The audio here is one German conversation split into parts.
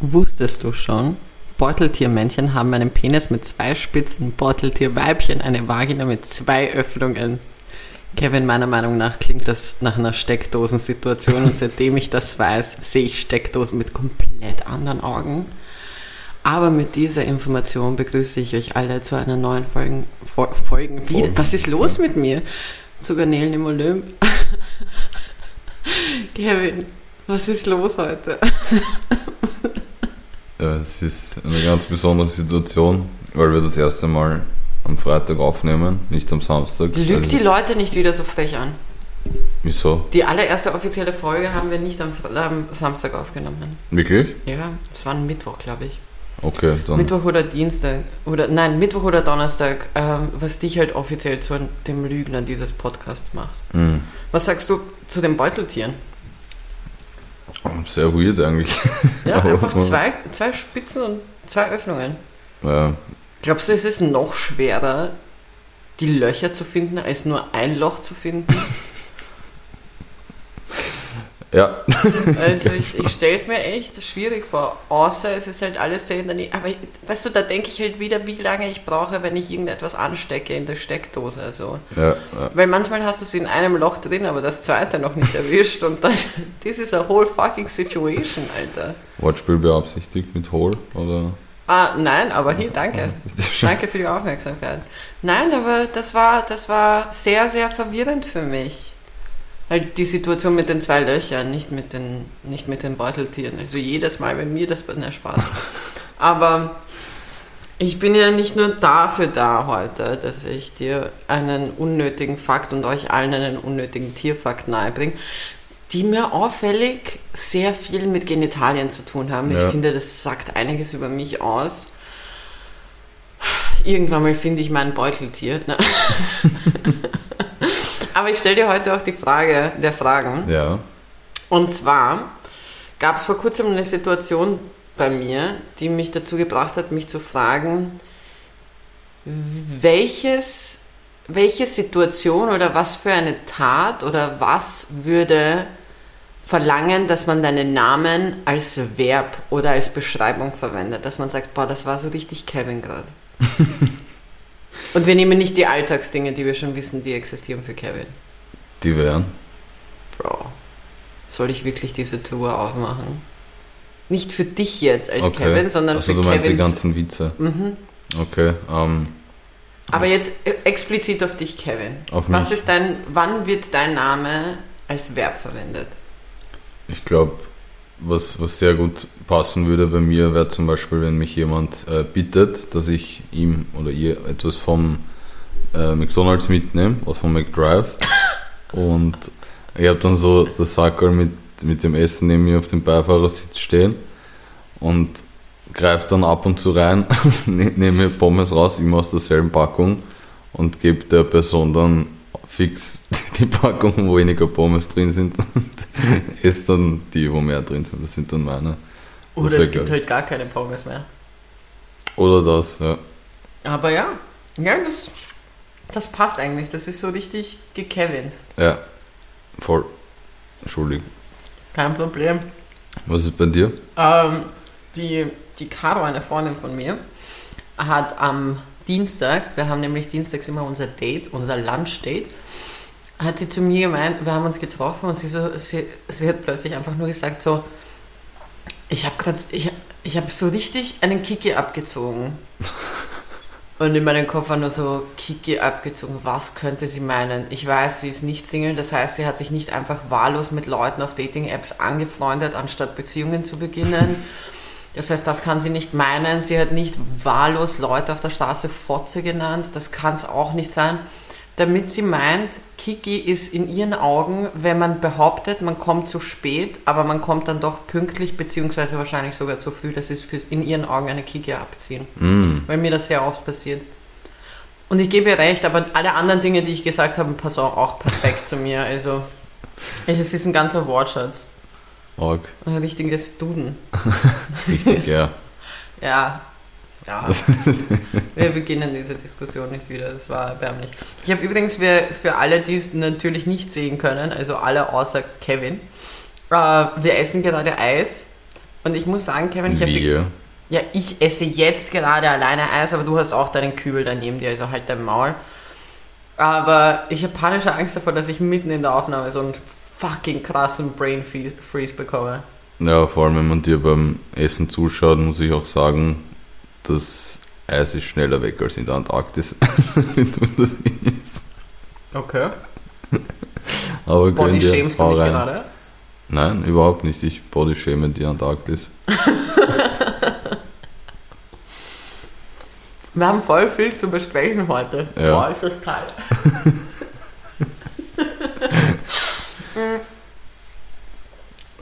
Wusstest du schon? Beuteltiermännchen haben einen Penis mit zwei Spitzen, Beuteltierweibchen eine Vagina mit zwei Öffnungen. Kevin, meiner Meinung nach klingt das nach einer Steckdosensituation und seitdem ich das weiß, sehe ich Steckdosen mit komplett anderen Augen. Aber mit dieser Information begrüße ich euch alle zu einer neuen Folgen, Fol Folgen. Wie, was ist los mit mir? Zu Garnelen im Olymp. Kevin, was ist los heute? Ja, es ist eine ganz besondere Situation, weil wir das erste Mal am Freitag aufnehmen, nicht am Samstag. Lügt Also- die Leute nicht wieder so frech an. Wieso? Die allererste offizielle Folge haben wir nicht am, Fre- am Samstag aufgenommen. Wirklich? Ja, es war ein Mittwoch, glaube ich. Okay, dann. Mittwoch oder Dienstag. Oder nein, Mittwoch oder Donnerstag, ähm, was dich halt offiziell zu dem Lügner dieses Podcasts macht. Mhm. Was sagst du zu den Beuteltieren? Sehr weird eigentlich. Ja, einfach zwei, zwei Spitzen und zwei Öffnungen. Ja, Glaubst du, es ist noch schwerer, die Löcher zu finden, als nur ein Loch zu finden? ja. Also ich, ich stelle es mir echt schwierig vor. Außer es ist halt alles sehr in der Nähe. Aber weißt du, da denke ich halt wieder, wie lange ich brauche, wenn ich irgendetwas anstecke in der Steckdose. Also. ja, ja. Weil manchmal hast du sie in einem Loch drin, aber das zweite noch nicht erwischt. Und dann, this is a whole fucking situation, Alter. Wortspiel beabsichtigt mit Hole oder? Ah, nein, aber hier, danke. Danke für die Aufmerksamkeit. Nein, aber das war, das war sehr, sehr verwirrend für mich. Halt die Situation mit den zwei Löchern, nicht mit den, nicht mit den Beuteltieren. Also jedes Mal, wenn mir das na Spaß. Aber ich bin ja nicht nur dafür da heute, dass ich dir einen unnötigen Fakt und euch allen einen unnötigen Tierfakt nahebringe, die mir auffällig sehr viel mit Genitalien zu tun haben. Ja. Ich finde, das sagt einiges über mich aus. Irgendwann mal finde ich mein Beuteltier. Ne? Aber ich stelle dir heute auch die Frage der Fragen. Ja. Und zwar gab es vor kurzem eine Situation bei mir, die mich dazu gebracht hat, mich zu fragen, welches, welche Situation oder was für eine Tat oder was würde verlangen, dass man deinen Namen als Verb oder als Beschreibung verwendet, dass man sagt, boah, das war so richtig Kevin gerade. Und wir nehmen nicht die Alltagsdinge, die wir schon wissen, die existieren für Kevin. Die wären. Bro, soll ich wirklich diese Tour aufmachen? Nicht für dich jetzt als Okay. Kevin, sondern also für du meinst die ganzen Witze. Mhm. Okay, ähm, Aber jetzt äh, explizit auf dich, Kevin. auf Was mich. ist dein, wann wird dein Name als Verb verwendet? Ich glaube, was, was sehr gut passen würde bei mir, wäre zum Beispiel, wenn mich jemand äh, bittet, dass ich ihm oder ihr etwas vom äh, McDonalds mitnehme, was vom McDrive. Und ich habe dann so das Sackerl mit, mit dem Essen neben mir auf dem Beifahrersitz stehen und greife dann ab und zu rein, ne- nehme mir Pommes raus, immer aus derselben Packung und gebe der Person dann fix die Packung, wo weniger Pommes drin sind und esse dann die, wo mehr drin sind. Das sind dann meine. Oder wär es gibt geil. halt gar keine Pommes mehr. Oder das, ja. Aber ja, ja, das, das passt eigentlich. Das ist so richtig gekevint. Ja, voll. Entschuldigung. Kein Problem. Was ist bei dir? Ähm, die, die Caro, eine Freundin von mir, hat am Dienstag, wir haben nämlich dienstags immer unser Date, unser Lunch-Date, hat sie zu mir gemeint, wir haben uns getroffen und sie, so, sie, sie hat plötzlich einfach nur gesagt so, ich habe gerade, ich, ich habe so richtig einen Kiki abgezogen. Und in meinem Kopf war nur so, Kiki abgezogen, was könnte sie meinen? Ich weiß, sie ist nicht Single, das heißt, sie hat sich nicht einfach wahllos mit Leuten auf Dating-Apps angefreundet, anstatt Beziehungen zu beginnen. Das heißt, das kann sie nicht meinen. Sie hat nicht wahllos Leute auf der Straße Fotze genannt. Das kann es auch nicht sein. Damit sie meint, Kiki ist in ihren Augen, wenn man behauptet, man kommt zu spät, aber man kommt dann doch pünktlich, beziehungsweise wahrscheinlich sogar zu früh, das ist für, in ihren Augen eine Kiki abziehen. Mm. Weil mir das sehr oft passiert. Und ich gebe ihr recht, aber alle anderen Dinge, die ich gesagt habe, passen auch perfekt zu mir. Also, es ist ein ganzer Wortschatz. Arg. Ein richtiges Duden. Richtig, ja. Ja, ja. Wir beginnen diese Diskussion nicht wieder. Das war erbärmlich. Ich habe übrigens für, für alle, die es natürlich nicht sehen können, also alle außer Kevin, äh, wir essen gerade Eis Und ich muss sagen, Kevin, ich habe ja, ich esse jetzt gerade alleine Eis, aber du hast auch deinen Kübel daneben dir, also halt dein Maul. Aber ich habe panische Angst davor, dass ich mitten in der Aufnahme so einen fucking krassen Brain Freeze bekomme. Ja, vor allem wenn man dir beim Essen zuschaut, muss ich auch sagen, das Eis ist schneller weg als in der Antarktis. Okay. Aber Body shamest du mich rein. gerade? Nein, überhaupt nicht. Ich bodyshame die Antarktis. Wir haben voll viel zu besprechen heute. Ja. Boah, ist das kalt.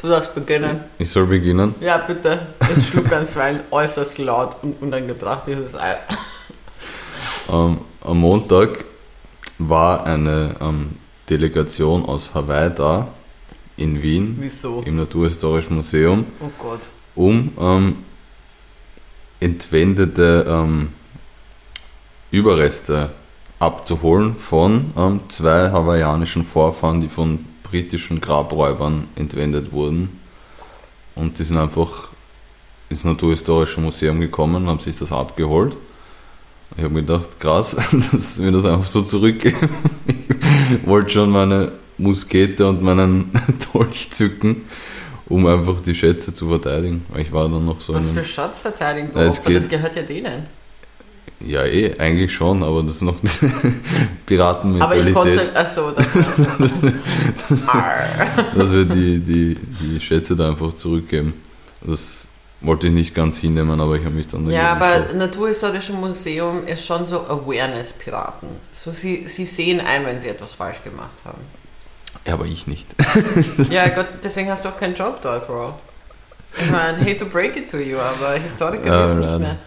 Du darfst beginnen. Ich soll beginnen. Ja, bitte. Ich schluck ganz weil äußerst laut und unangebracht dieses Eis. Ähm, am Montag war eine ähm, Delegation aus Hawaii da, in Wien, Wieso? im Naturhistorischen Museum, Oh Gott. um ähm, entwendete ähm, Überreste abzuholen von ähm, zwei hawaiianischen Vorfahren, die von britischen Grabräubern entwendet wurden. Und die sind einfach ins Naturhistorische Museum gekommen und haben sich das abgeholt. Ich habe mir gedacht, krass, dass wir das einfach so zurückgeben. Ich wollte schon meine Muskete und meinen Dolch zücken, um einfach die Schätze zu verteidigen. Ich war dann noch so Was für Schatzverteidigung? Ja, es aber das geht- gehört ja denen. Ja, eh, eigentlich schon, aber das ist noch Aber ich konnte halt, achso, das Arr. dass wir die, die, die Schätze da einfach zurückgeben. Das wollte ich nicht ganz hinnehmen, aber ich habe mich dann Ja, aber entschlossen. Naturhistorische Museum ist schon so Awareness-Piraten. So, sie, sie sehen ein, wenn sie etwas falsch gemacht haben. Ja, aber ich nicht. Ja, Gott, deswegen hast du auch keinen Job dort, Bro. Ich meine, hate to break it to you, aber Historiker Ja, wissen nicht mehr.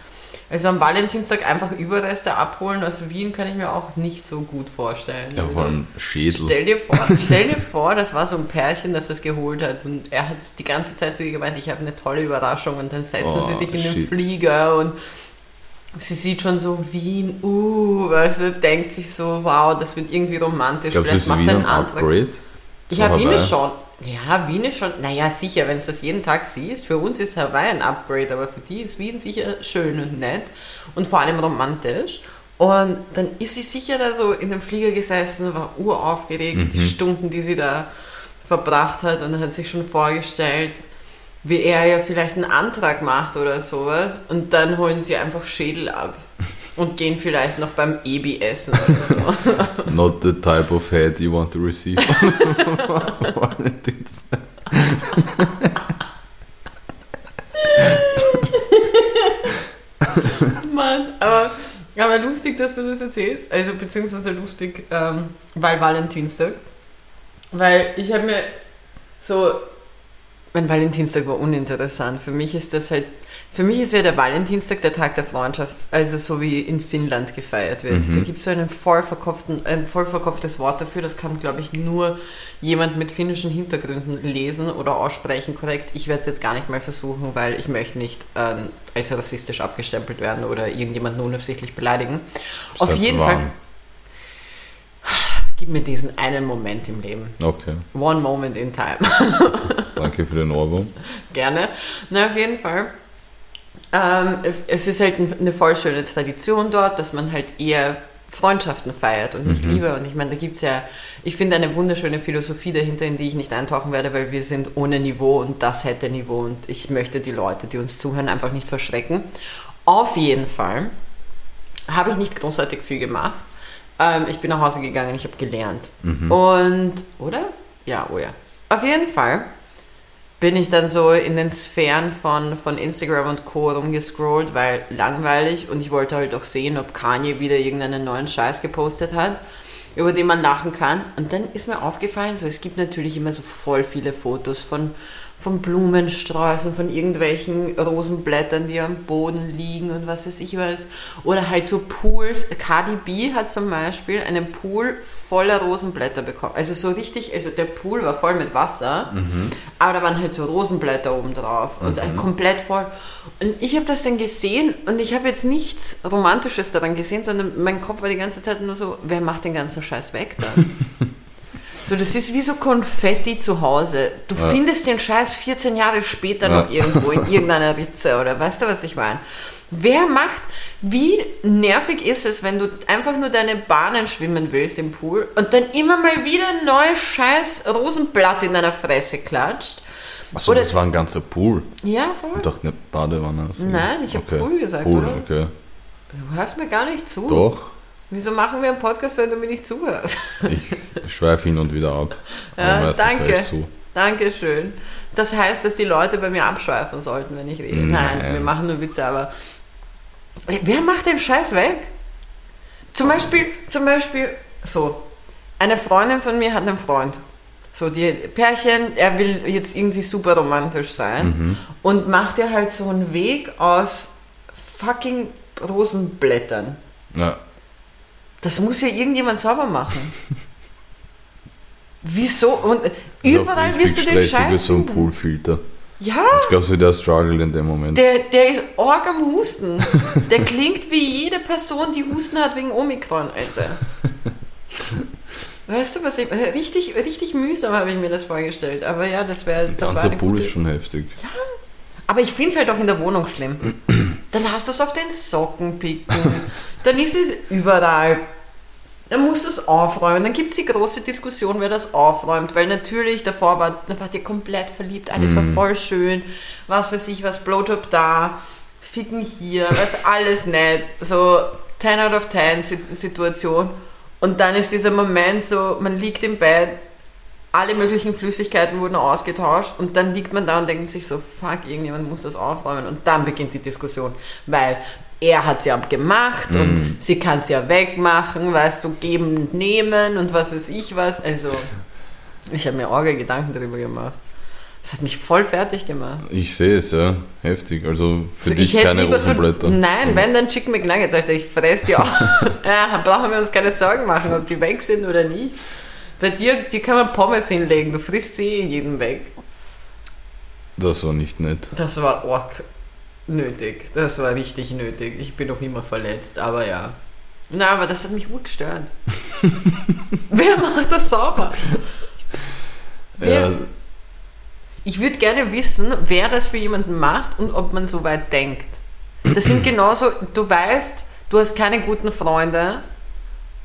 Also am Valentinstag einfach Überreste abholen aus Wien kann ich mir auch nicht so gut vorstellen. Ja, Also, vor allem Schädel. Stell dir, vor, stell dir vor, das war so ein Pärchen, das das geholt hat und er hat die ganze Zeit zu ihr gemeint, ich habe eine tolle Überraschung und dann setzen Oh, sie sich in den shit. Flieger und sie sieht schon so Wien, uh, du, denkt sich so, wow, das wird irgendwie romantisch, Glaubst du, vielleicht macht er ein einen Antrag. Upgrade? Ich habe Wien schon, ja, Wien ist schon, naja, sicher, wenn du das jeden Tag siehst, für uns ist Hawaii ein Upgrade, aber für die ist Wien sicher schön und nett und vor allem romantisch. Und dann ist sie sicher da so in dem Flieger gesessen, war uraufgeregt, die Mhm. Stunden, die sie da verbracht hat und hat sich schon vorgestellt, wie er ja vielleicht einen Antrag macht oder sowas und dann holen sie einfach Schädel ab und gehen vielleicht noch beim Ebi essen oder so. Not the type of head you want to receive. Valentinstag. Mann, aber, aber lustig, dass du das erzählst. Also beziehungsweise lustig, ähm, weil Valentinstag. Weil ich habe mir so. Mein Valentinstag war uninteressant. Für mich ist das halt. Für mich ist ja der Valentinstag der Tag der Freundschaft, also so wie in Finnland gefeiert wird. Mhm. Da gibt es so einen voll verkopften, ein voll verkopftes Wort dafür, das kann, glaube ich, nur jemand mit finnischen Hintergründen lesen oder aussprechen korrekt. Ich werde es jetzt gar nicht mal versuchen, weil ich möchte nicht ähm, als rassistisch abgestempelt werden oder irgendjemanden unabsichtlich beleidigen. Auf jeden warm. Fall, gib mir diesen einen Moment im Leben. Okay, One moment in time. danke für den Ohrwurm. Gerne. Na, auf jeden Fall. Ähm, es ist halt ein- eine voll schöne Tradition dort, dass man halt eher Freundschaften feiert und nicht Mhm. Liebe. Und ich meine, da gibt es ja, ich finde eine wunderschöne Philosophie dahinter, in die ich nicht eintauchen werde, weil wir sind ohne Niveau und das hätte Niveau und ich möchte die Leute, die uns zuhören, einfach nicht verschrecken. Auf jeden Fall habe ich nicht großartig viel gemacht. Ähm, ich bin nach Hause gegangen, ich habe gelernt. Mhm. Und, oder? Ja, oh ja. Auf jeden Fall bin ich dann so in den Sphären von, von Instagram und Co. rumgescrollt, weil langweilig und ich wollte halt auch sehen, ob Kanye wieder irgendeinen neuen Scheiß gepostet hat, über den man lachen kann. Und dann ist mir aufgefallen, so es gibt natürlich immer so voll viele Fotos von, von Blumensträußen, von irgendwelchen Rosenblättern, die am Boden liegen und was weiß ich was. Oder halt so Pools. Cardi B hat zum Beispiel einen Pool voller Rosenblätter bekommen. Also so richtig, also der Pool war voll mit Wasser, aber da waren halt so Rosenblätter oben drauf und halt komplett voll. Und ich habe das dann gesehen und ich habe jetzt nichts Romantisches daran gesehen, sondern mein Kopf war die ganze Zeit nur so, wer macht den ganzen Scheiß weg da? So, das ist wie so Konfetti zu Hause. Du Ja. findest den Scheiß 14 Jahre später Ja. noch irgendwo in irgendeiner Ritze oder weißt du, was ich meine? Wer macht, wie nervig ist es, wenn du einfach nur deine Bahnen schwimmen willst im Pool und dann immer mal wieder ein neues Scheiß Rosenblatt in deiner Fresse klatscht? Achso, Oder- das war ein ganzer Pool. Ja, voll. Ich dachte eine Badewanne. Nein, ich hab Pool gesagt, Pool, oder? okay. Du hörst mir gar nicht zu. Doch, Wieso machen wir einen Podcast, wenn du mir nicht zuhörst? ich schweife hin und wieder ab. Ja, danke. zu. Dankeschön. Das heißt, dass die Leute bei mir abschweifen sollten, wenn ich rede. Nein, Nein. wir machen nur Witze, aber wer macht den Scheiß weg? Zum Beispiel, zum Beispiel, so, eine Freundin von mir hat einen Freund. So, die Pärchen, er will jetzt irgendwie super romantisch sein Mhm. und macht ja halt so einen Weg aus fucking Rosenblättern. Ja, Das muss ja irgendjemand sauber machen. Wieso? Und überall wirst du den Scheiß so ein. Poolfilter. Ja, Ich glaube, so der Struggle in dem Moment. der, der ist arg am Husten. Der klingt wie jede Person, die Husten hat wegen Omikron, Alter. Weißt du, was ich. Richtig, richtig mühsam habe ich mir das vorgestellt. Aber ja, das wäre. Das war ganzer eine Pool gute, ist schon heftig. aber ich finde es halt auch in der Wohnung schlimm. Dann hast du es auf den Socken picken. Dann ist es überall. Dann musst du es aufräumen. Dann gibt es die große Diskussion, wer das aufräumt. Weil natürlich davor war, da wart ihr komplett verliebt. Alles war voll schön. Was weiß ich, was Blowjob da. Ficken hier. Was alles nett. So 10 out of 10 Si- Situation. Und dann ist dieser Moment so, man liegt im Bett, alle möglichen Flüssigkeiten wurden ausgetauscht und dann liegt man da und denkt sich so, fuck, irgendjemand muss das aufräumen und dann beginnt die Diskussion, weil er hat es ja gemacht und sie kann es ja wegmachen, weißt du, geben und nehmen und was weiß ich was, also ich habe mir orge Gedanken darüber gemacht. Das hat mich voll fertig gemacht. Ich sehe es, ja. Heftig. Also für So, dich keine Rosenblätter. So, nein, wenn dann Chicken McNuggets, Alter, ich fress die auch. ja, brauchen wir uns keine Sorgen machen, ob die weg sind oder nicht. Bei dir, die kann man Pommes hinlegen, du frisst sie jeden weg. Das war nicht nett. Das war org nötig. Das war richtig nötig. Ich bin noch immer verletzt, aber ja. Na, aber das hat mich urgestört. Wer macht das sauber? Wer? Ja, Ich würde gerne wissen, wer das für jemanden macht und ob man so weit denkt. Das sind genauso, du weißt, du hast keine guten Freunde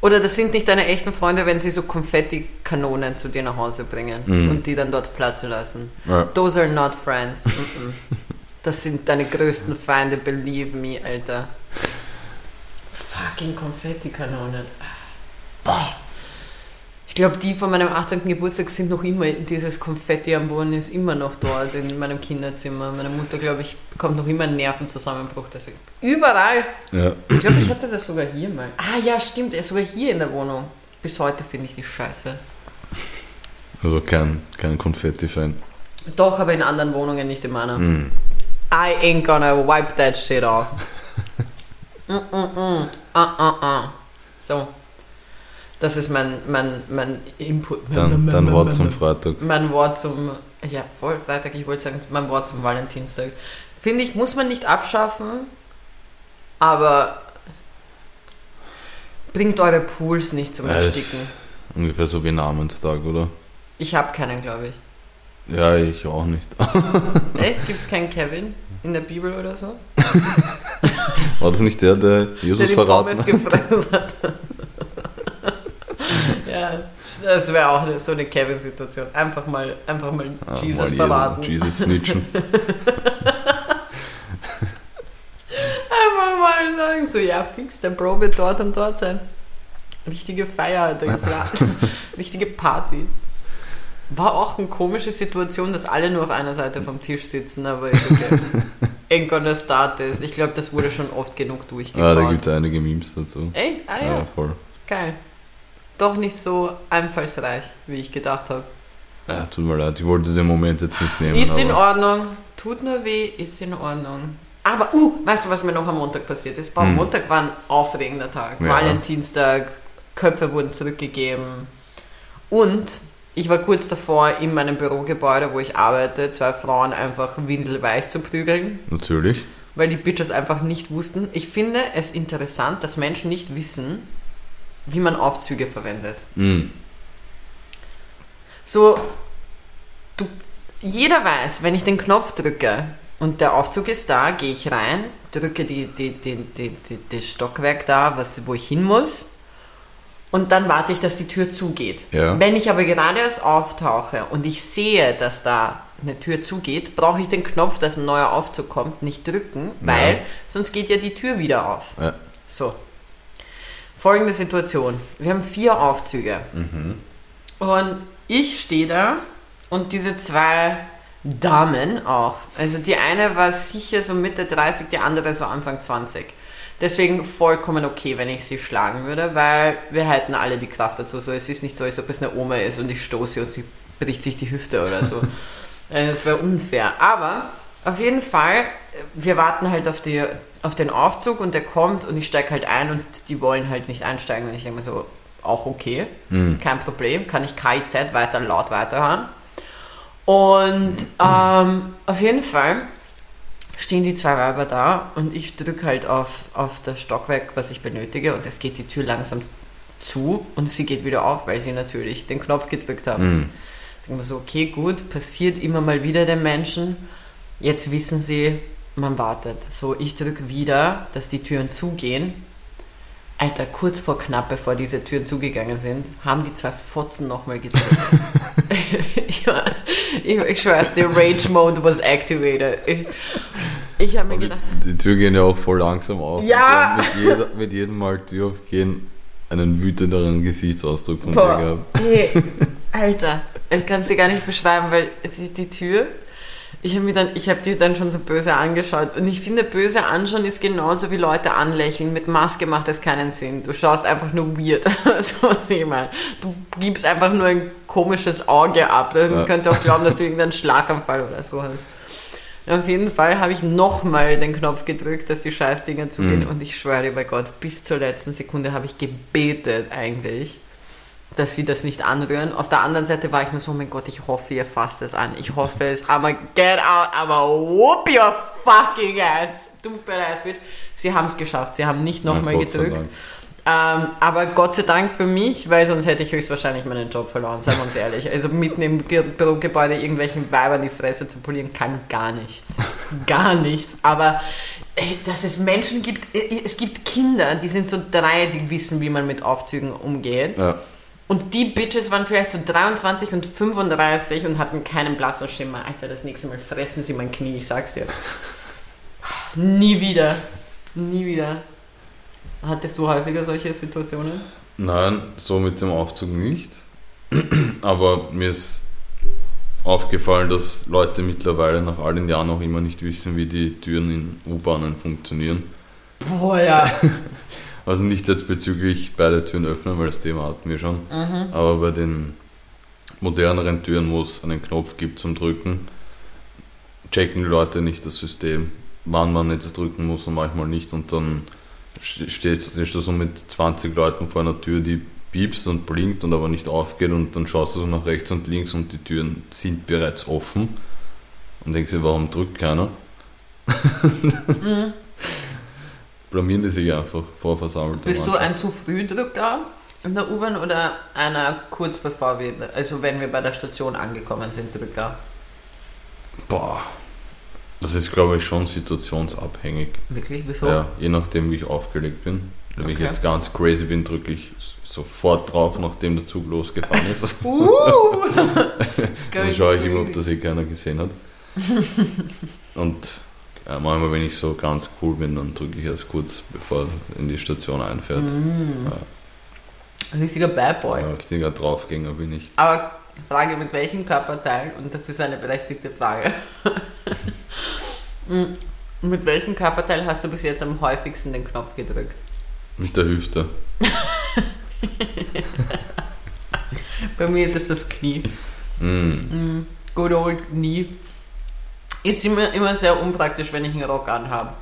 oder das sind nicht deine echten Freunde, wenn sie so Konfettikanonen zu dir nach Hause bringen Mhm. und die dann dort platzen lassen. ja. Those are not friends. Mm-mm. Das sind deine größten Feinde, believe me, Alter. Fucking Konfettikanonen. Boah. Ich glaube, die von meinem 18. Geburtstag sind noch immer, dieses Konfetti am Boden ist immer noch dort in meinem Kinderzimmer. Meine Mutter, glaube ich, bekommt noch immer einen Nervenzusammenbruch deswegen. Überall. ja. Ich glaube, ich hatte das sogar hier mal. Ah ja, stimmt, er ist sogar hier in der Wohnung. Bis heute finde ich die scheiße. Also kein, kein Konfetti-Fan. Doch, aber in anderen Wohnungen, nicht in meiner. Mm. I ain't gonna wipe that shit off. mm, mm, mm. Ah, ah, ah. So. Das ist mein, mein, mein Input. Dann, dann Wort zum Freitag. Mein Wort zum, ja, voll Freitag, ich wollte sagen, mein Wort zum Valentinstag. Finde ich, muss man nicht abschaffen, aber bringt eure Pools nicht zum Ersticken. ungefähr so wie Namenstag, oder? Ich habe keinen, glaube ich. Ja, ich auch nicht. Echt? Gibt es keinen Kevin in der Bibel oder so? War das nicht der, der der Jesus die verraten Pommes hat? gefressen hat. ja, das wäre auch eine, so eine Kevin-Situation. Einfach mal, einfach mal Ah, Jesus mal verraten. Jesus snitchen. Einfach mal sagen, so ja, fix, der Bro wird dort und dort sein. Richtige Feier hat er geplant. Richtige Party. War auch eine komische Situation, dass alle nur auf einer Seite vom Tisch sitzen, aber ist okay. Start this. Ich glaube, das wurde schon oft genug Ah, durchgebaut. da gibt es einige Memes dazu. Echt? Ah ja. Ja, voll. Geil. Doch nicht so einfallsreich, wie ich gedacht habe. Ja, tut mir leid, ich wollte den Moment jetzt nicht nehmen. Ist in Ordnung. Tut nur weh, ist in Ordnung. Aber, uh, weißt du, was mir noch am Montag passiert ist? Am Hm. Montag war ein aufregender Tag. Ja. Valentinstag, Köpfe wurden zurückgegeben. Und ich war kurz davor, in meinem Bürogebäude, wo ich arbeite, zwei Frauen einfach windelweich zu prügeln, Natürlich. weil die Bitches einfach nicht wussten. Ich finde es interessant, dass Menschen nicht wissen, wie man Aufzüge verwendet. Mhm. so, du, jeder weiß, wenn ich den Knopf drücke und der Aufzug ist da, gehe ich rein, drücke die, die, die, die, die, das Stockwerk da, was, wo ich hin muss. Und dann warte ich, dass die Tür zugeht. Ja. Wenn ich aber gerade erst auftauche und ich sehe, dass da eine Tür zugeht, brauche ich den Knopf, dass ein neuer Aufzug kommt, nicht drücken, weil Ja. sonst geht ja die Tür wieder auf. Ja. So. Folgende Situation. Wir haben vier Aufzüge. Und ich stehe da und diese zwei Damen auch. Also die eine war sicher so Mitte 30, die andere so Anfang 20. Deswegen vollkommen okay, wenn ich sie schlagen würde, weil wir hätten alle die Kraft dazu. So, es ist nicht so, als ob es eine Oma ist und ich stoße und sie bricht sich die Hüfte oder so. Äh, Das wäre unfair. Aber auf jeden Fall, wir warten halt auf, die, auf den Aufzug und der kommt und ich steige halt ein und die wollen halt nicht einsteigen. Und ich denke mir so, auch okay, kein Problem, kann ich KIZ weiter laut weiterhören. Und ähm, auf jeden Fall stehen die zwei Weiber da und ich drücke halt auf, auf das Stockwerk, was ich benötige und es geht die Tür langsam zu und sie geht wieder auf, weil sie natürlich den Knopf gedrückt haben. Ich denke mir so, okay, gut, passiert immer mal wieder den Menschen. Jetzt wissen sie, man wartet. So, ich drücke wieder, dass die Türen zugehen. Alter, kurz vor knapp, bevor diese Türen zugegangen sind, haben die zwei Fotzen nochmal gedrückt. ich, war, ich, ich schwör's, der Rage Mode was activated. Ich, ich habe mir Aber gedacht, die, die Tür gehen ja auch voll langsam auf. Ja. Mit, jeder, mit jedem Mal Tür aufgehen einen wütenderen Gesichtsausdruck von dir Boah, gehabt. hey, Alter, ich kann es dir gar nicht beschreiben, weil sie, die Tür, ich habe mir dann, ich habe die dann schon so böse angeschaut und ich finde, böse anschauen ist genauso wie Leute anlächeln. Mit Maske macht das keinen Sinn. Du schaust einfach nur weird. so was ich meine. Du gibst einfach nur ein komisches Auge ab. Man Ja. könnte auch glauben, dass du irgendeinen Schlaganfall oder so hast. Auf jeden Fall habe ich nochmal den Knopf gedrückt, dass die Scheißdinger zugehen. Mhm. Und ich schwöre dir bei Gott, bis zur letzten Sekunde habe ich gebetet eigentlich, dass sie das nicht anrühren. Auf der anderen Seite war ich nur so, oh mein Gott, ich hoffe, ihr fasst es an. Ich hoffe es. I'ma get out, I'ma whoop your fucking ass. Stupid ass bitch. Sie haben es geschafft. Sie haben nicht nochmal gedrückt. Ähm, aber Gott sei Dank für mich, weil sonst hätte ich höchstwahrscheinlich meinen Job verloren, seien wir uns ehrlich. Also mitten im Ge- Bürogebäude irgendwelchen Weibern die Fresse zu polieren, kann gar nichts. Gar nichts. Aber ey, dass es Menschen gibt, äh, es gibt Kinder, die sind so drei, die wissen, wie man mit Aufzügen umgeht. Ja. Und die Bitches waren vielleicht so 23 und 35 und hatten keinen blassen Schimmer. Alter, das nächste Mal fressen sie mein Knie, ich sag's dir. Nie wieder. Nie wieder. Hattest du häufiger solche Situationen? Nein, so mit dem Aufzug nicht. Aber mir ist aufgefallen, dass Leute mittlerweile nach all den Jahren noch immer nicht wissen, wie die Türen in U-Bahnen funktionieren. Boah, ja. Also nicht jetzt bezüglich beide Türen öffnen, weil das Thema hatten wir schon. Aber bei den moderneren Türen, wo es einen Knopf gibt zum Drücken, checken die Leute nicht das System, wann man jetzt drücken muss und manchmal nicht. Und dann ste- steht, stehst du so mit 20 Leuten vor einer Tür, die piepst und blinkt und aber nicht aufgeht und dann schaust du so nach rechts und links und die Türen sind bereits offen und denkst dir, warum drückt keiner? Blamieren die sich einfach vor versammelter Bist du ein zu früh Drücker in der U-Bahn oder einer kurz bevor wir, also wenn wir bei der Station angekommen sind, Drücker? Boah, das ist glaube ich schon situationsabhängig. Wirklich? Wieso? Ja, je nachdem wie ich aufgelegt bin. Wenn ich Okay. jetzt ganz crazy bin, drücke ich sofort drauf, nachdem der Zug losgefahren ist. Uh! Dann schaue ich immer, ob das eh keiner gesehen hat. Und manchmal, wenn ich so ganz cool bin, dann drücke ich erst kurz, bevor er in die Station einfährt. Mm. Richtiger Bad Boy. Ja, richtiger Draufgänger bin ich. Aber Frage, mit welchem Körperteil, und das ist eine berechtigte Frage, Mm, mit welchem Körperteil hast du bis jetzt am häufigsten den Knopf gedrückt? Mit der Hüfte. Bei mir ist es das Knie. Mm. Good old Knie. Ist immer, immer sehr unpraktisch, wenn ich einen Rock anhabe.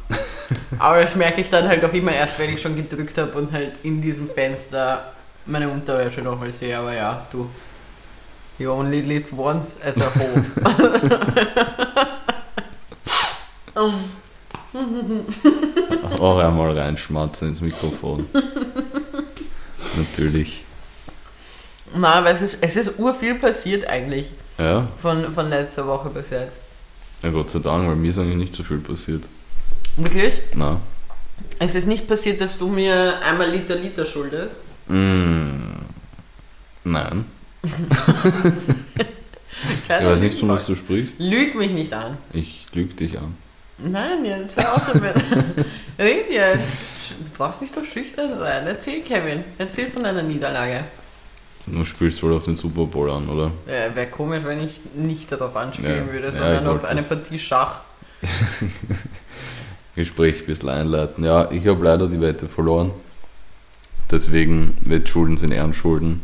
Aber das merke ich dann halt auch immer erst, wenn ich schon gedrückt habe und halt in diesem Fenster meine Unterwäsche nochmal sehe. Aber ja, du. You only live once as a whole. Auch einmal reinschmatzen ins Mikrofon. Natürlich. Na, aber es ist, es ist urviel passiert eigentlich Ja, von, von letzter Woche bis jetzt. Ja Gott sei Dank, weil mir ist eigentlich nicht so viel passiert. Wirklich? Na. Es ist nicht passiert, dass du mir einmal Liter Liter schuldest. Mm, nein. Ich weiß nicht, von was du sprichst. Lüg mich nicht an. Ich lüge dich an. Nein, jetzt hör auf damit. Red jetzt. Du brauchst nicht so schüchtern sein. Erzähl, Kevin. Erzähl von deiner Niederlage. Du spielst wohl auf den Super Bowl an, oder? Äh, Wäre komisch, wenn ich nicht darauf anspielen Ja, würde, ja, sondern ich auf eine Partie Schach. Gespräch ein bisschen einleiten. Ja, ich habe leider die Wette verloren. Deswegen, Wettschulden sind Ehrenschulden.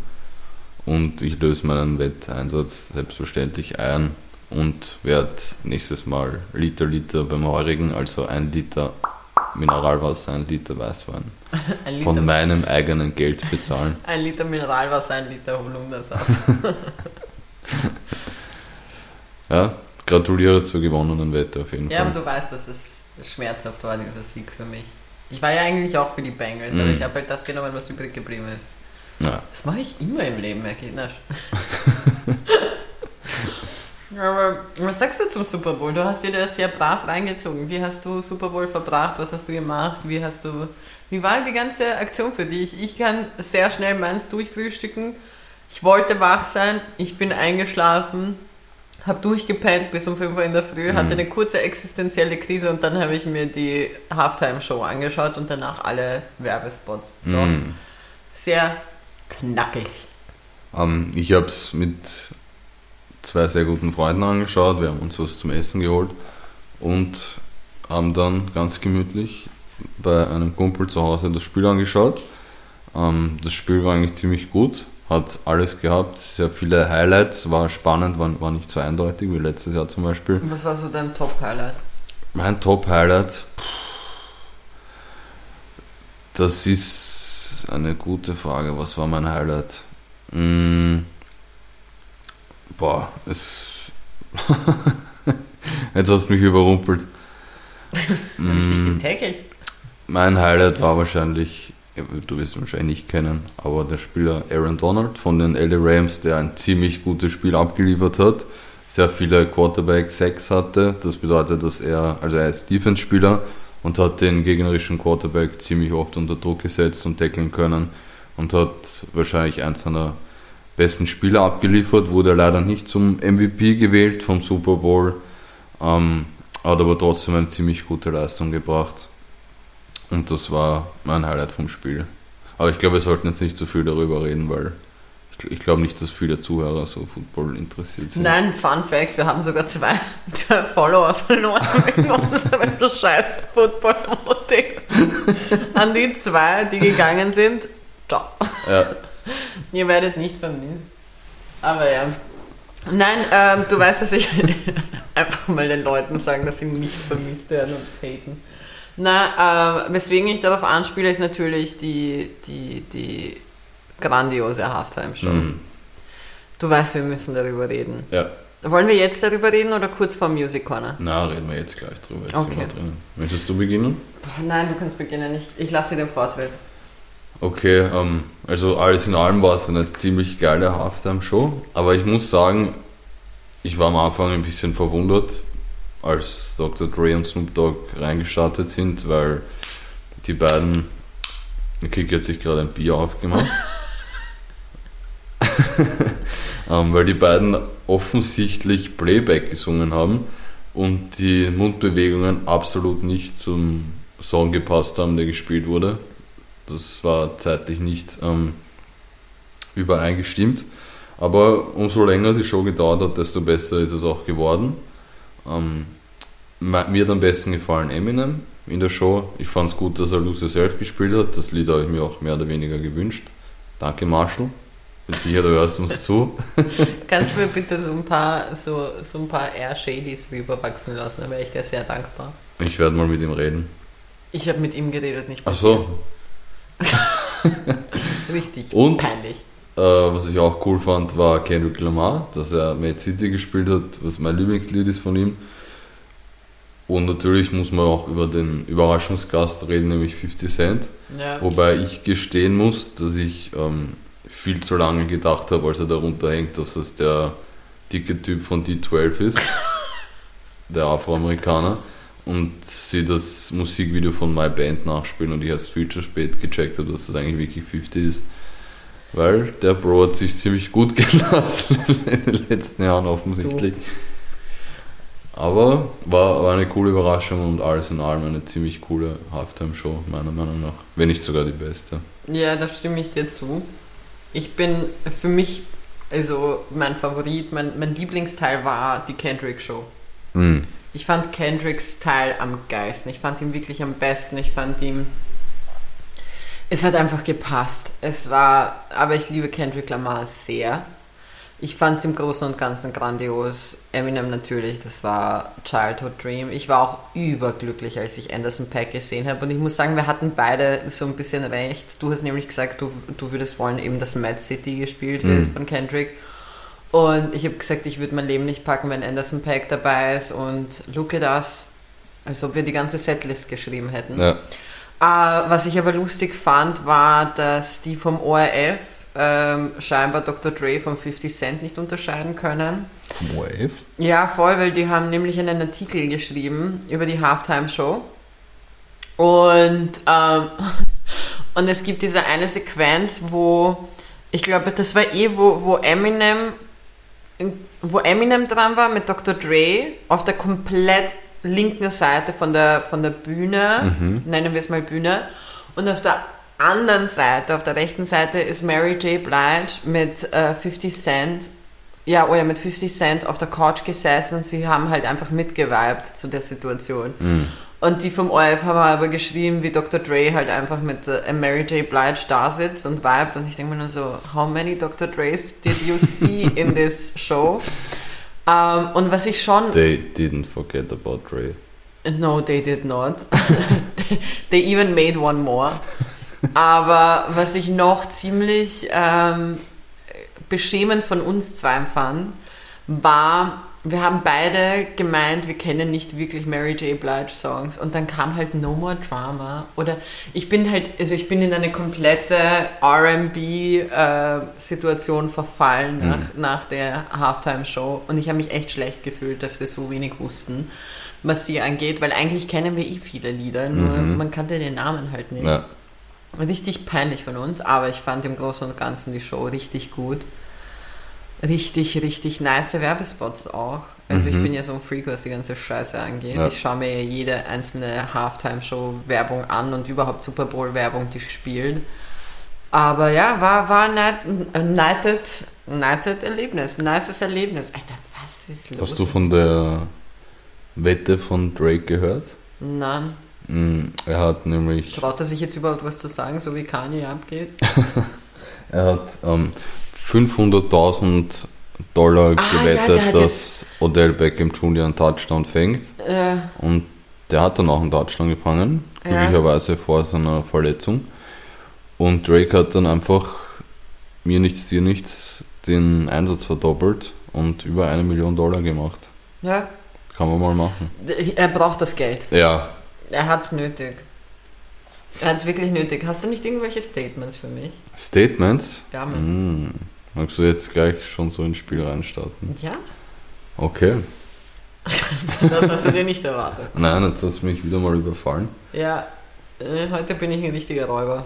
Und ich löse meinen Wetteinsatz selbstverständlich ein und werde nächstes Mal Liter Liter beim heurigen, also ein Liter Mineralwasser, ein Liter Weißwein von meinem eigenen Geld bezahlen. ein Liter Mineralwasser, ein Liter Holundersaft. Ja, gratuliere zur gewonnenen Wette auf jeden ja, aber Fall. du weißt, dass es schmerzhaft war, dieser Sieg für mich. Ich war ja eigentlich auch für die Bengals, aber Mhm. ich habe halt das genommen, was übrig geblieben ist. Ja, Das mache ich immer im Leben, Herr Kinders. Aber was sagst du zum Super Bowl? Du hast dir das ja brav reingezogen. Wie hast du Super Bowl verbracht? Was hast du gemacht? Wie hast du. Wie war die ganze Aktion für dich? Ich kann sehr schnell meins durchfrühstücken. Ich wollte wach sein, ich bin eingeschlafen, habe durchgepennt bis um 5 Uhr in der Früh, Mhm. hatte eine kurze existenzielle Krise und dann habe ich mir die Halftime-Show angeschaut und danach alle Werbespots. So, Mm. sehr knackig. Ähm, ich habe es mit zwei sehr guten Freunden angeschaut. Wir haben uns was zum Essen geholt und haben dann ganz gemütlich bei einem Kumpel zu Hause das Spiel angeschaut. Ähm, das Spiel war eigentlich ziemlich gut, hat alles gehabt, sehr viele Highlights, war spannend, war, war nicht so eindeutig wie letztes Jahr zum Beispiel. Was war so dein Top-Highlight? Mein Top-Highlight, das ist eine gute Frage. Was war mein Highlight? Mm, boah, es. Jetzt hast du mich überrumpelt. Dich Mm, getackelt? mein Highlight war wahrscheinlich, du wirst ihn wahrscheinlich nicht kennen, aber der Spieler Aaron Donald von den LA Rams, der ein ziemlich gutes Spiel abgeliefert hat, sehr viele Quarterback-Sacks hatte. Das bedeutet, dass er, also er ist Defense-Spieler und hat den gegnerischen Quarterback ziemlich oft unter Druck gesetzt und tackeln können und hat wahrscheinlich eins seiner besten Spieler abgeliefert, wurde leider nicht zum MVP gewählt vom Super Bowl, ähm, hat aber trotzdem eine ziemlich gute Leistung gebracht. Und das war mein Highlight vom Spiel. Aber ich glaube, wir sollten jetzt nicht so viel darüber reden, weil ich, glaube nicht, dass viele Zuhörer so Football interessiert sind. Nein, Fun Fact, wir haben sogar zwei, zwei Follower verloren wegen unserem scheiß Football-Motiv. An die zwei, die gegangen sind, ciao. Ja, Ihr werdet nicht vermisst. Aber ja. Nein, ähm, du weißt, dass ich einfach mal den Leuten sagen, dass sie nicht vermisst werden und haten. Na, äh, weswegen ich darauf anspiele, ist natürlich die, die, die grandiose Halftime-Show. Mhm. Du weißt, wir müssen darüber reden. ja. Wollen wir jetzt darüber reden oder kurz vor Music Corner? Na, reden wir jetzt gleich drüber. Jetzt sind Okay. Möchtest du beginnen? Nein, du kannst beginnen. Ich, ich lasse dir den Vortritt. Okay, ähm, also alles in allem war es eine ziemlich geile Halftime-Show, aber ich muss sagen, ich war am Anfang ein bisschen verwundert, als Dr. Dre und Snoop Dogg reingestartet sind, weil die beiden, der Kick hat sich gerade ein Bier aufgemacht, ähm, weil die beiden offensichtlich Playback gesungen haben und die Mundbewegungen absolut nicht zum Song gepasst haben, der gespielt wurde. Das war zeitlich nicht ähm, übereingestimmt. Aber umso länger die Show gedauert hat, desto besser ist es auch geworden. Ähm, mir hat am besten gefallen Eminem in der Show. Ich fand es gut, dass er Lose Yourself gespielt hat. Das Lied habe ich mir auch mehr oder weniger gewünscht. Danke, Marshall. Bin sicher, du hörst uns zu. Kannst du mir bitte so ein paar, so, so ein paar Air Shadies rüberwachsen lassen? Da wäre ich dir sehr dankbar. Ich werde mal mit ihm reden. Ich habe mit ihm geredet, nicht Ach mit so, dir. Richtig Und? peinlich. Äh, was ich auch cool fand, war Kendrick Lamar, dass er Mad City gespielt hat, was mein Lieblingslied ist von ihm. Und natürlich muss man auch über den Überraschungsgast reden, nämlich 50 Cent. Ja. Wobei ich gestehen muss, dass ich ähm, viel zu lange gedacht habe, als er darunter hängt, dass das der dicke Typ von D12 ist, der Afroamerikaner, und sie das Musikvideo von My Band nachspielen und ich erst viel zu spät gecheckt habe, dass das eigentlich wirklich 50 ist. Weil der Bro hat sich ziemlich gut gelassen in den letzten Jahren offensichtlich. Aber war, war eine coole Überraschung und alles in allem eine ziemlich coole Halftime-Show, meiner Meinung nach. Wenn nicht sogar die beste. Ja, da stimme ich dir zu. Ich bin für mich, also mein Favorit, mein, mein Lieblingsteil war die Kendrick-Show. Mhm. Ich fand Kendricks Teil am geilsten. Ich fand ihn wirklich am besten. Ich fand ihn. Es hat einfach gepasst. Es war. Aber ich liebe Kendrick Lamar sehr. Ich fand es im Großen und Ganzen grandios. Eminem natürlich, das war Childhood Dream. Ich war auch überglücklich, als ich Anderson Pack gesehen habe. Und ich muss sagen, wir hatten beide so ein bisschen recht. Du hast nämlich gesagt, du, du würdest wollen eben, dass Mad City gespielt wird Mhm. von Kendrick. Und ich habe gesagt, ich würde mein Leben nicht packen, wenn Anderson Pack dabei ist. Und look at us. Als ob wir die ganze Setlist geschrieben hätten. Ja. Äh, was ich aber lustig fand, war, dass die vom ORF ähm, scheinbar Dr. Dre von 50 Cent nicht unterscheiden können. Vom ORF? Ja, voll, weil die haben nämlich einen Artikel geschrieben über die Halftime-Show. Und, ähm, und es gibt diese eine Sequenz, wo, ich glaube, das war eh, wo, wo Eminem, wo Eminem dran war mit Dr. Dre auf der komplett linken Seite von der, von der Bühne, nennen wir es mal Bühne, und auf der anderen Seite, auf der rechten Seite ist Mary J. Blige mit äh, 50 Cent ja, oh ja, mit 50 Cent auf der Couch gesessen und sie haben halt einfach mitgeweibt zu der Situation. Und die vom ORF haben aber geschrieben, wie Dr. Dre halt einfach mit äh, Mary J. Blige da sitzt und vibet. Und ich denke mir nur so, how many Dr. Dre's did you see in this show? Ähm, und was ich schon... They didn't forget about Dre. No, they did not. they, even made one more. Aber was ich noch ziemlich ähm, beschämend von uns zwei fand, war, wir haben beide gemeint, wir kennen nicht wirklich Mary J. Blige Songs und dann kam halt No More Drama oder ich bin halt, also ich bin in eine komplette R&B äh, Situation verfallen nach, nach der Halftime Show und ich habe mich echt schlecht gefühlt, dass wir so wenig wussten, was sie angeht, weil eigentlich kennen wir eh viele Lieder, nur man kannte den Namen halt nicht. Ja. Richtig peinlich von uns, aber ich fand im Großen und Ganzen die Show richtig gut. Richtig, richtig nice Werbespots auch. Also ich bin ja so ein Freak, was die ganze Scheiße angeht. Ja. Ich schaue mir jede einzelne Halftime-Show-Werbung an und überhaupt Super Bowl-Werbung, die spielt. Aber ja, war, war ein night- ein nighted, nighted Erlebnis, ein nices Erlebnis. Alter, was ist los? Hast du von der Wette von Drake gehört? Nein, Mm, Er hat nämlich, traut er sich jetzt überhaupt was zu sagen, so wie Kanye abgeht? er hat ähm, 500.000 Dollar Ah, ja, gewettet, hat dass Odell Beckham Jr. einen Touchdown fängt. Äh, Und der hat dann auch einen Touchdown gefangen, Ja. glücklicherweise vor seiner Verletzung. Und Drake hat dann einfach mir nichts, dir nichts den Einsatz verdoppelt und über eine Million Dollar gemacht. ja, Kann man mal machen. er braucht das Geld. Ja, Er hat's nötig. Er hat's wirklich nötig. Hast du nicht irgendwelche Statements für mich? Statements. Ja, Mann. Hm. Magst du jetzt gleich schon so ins Spiel reinstarten? Ja? Okay. Das hast du dir nicht erwartet. Nein, jetzt hast du mich wieder mal überfallen. Ja, äh, heute bin ich ein richtiger Räuber.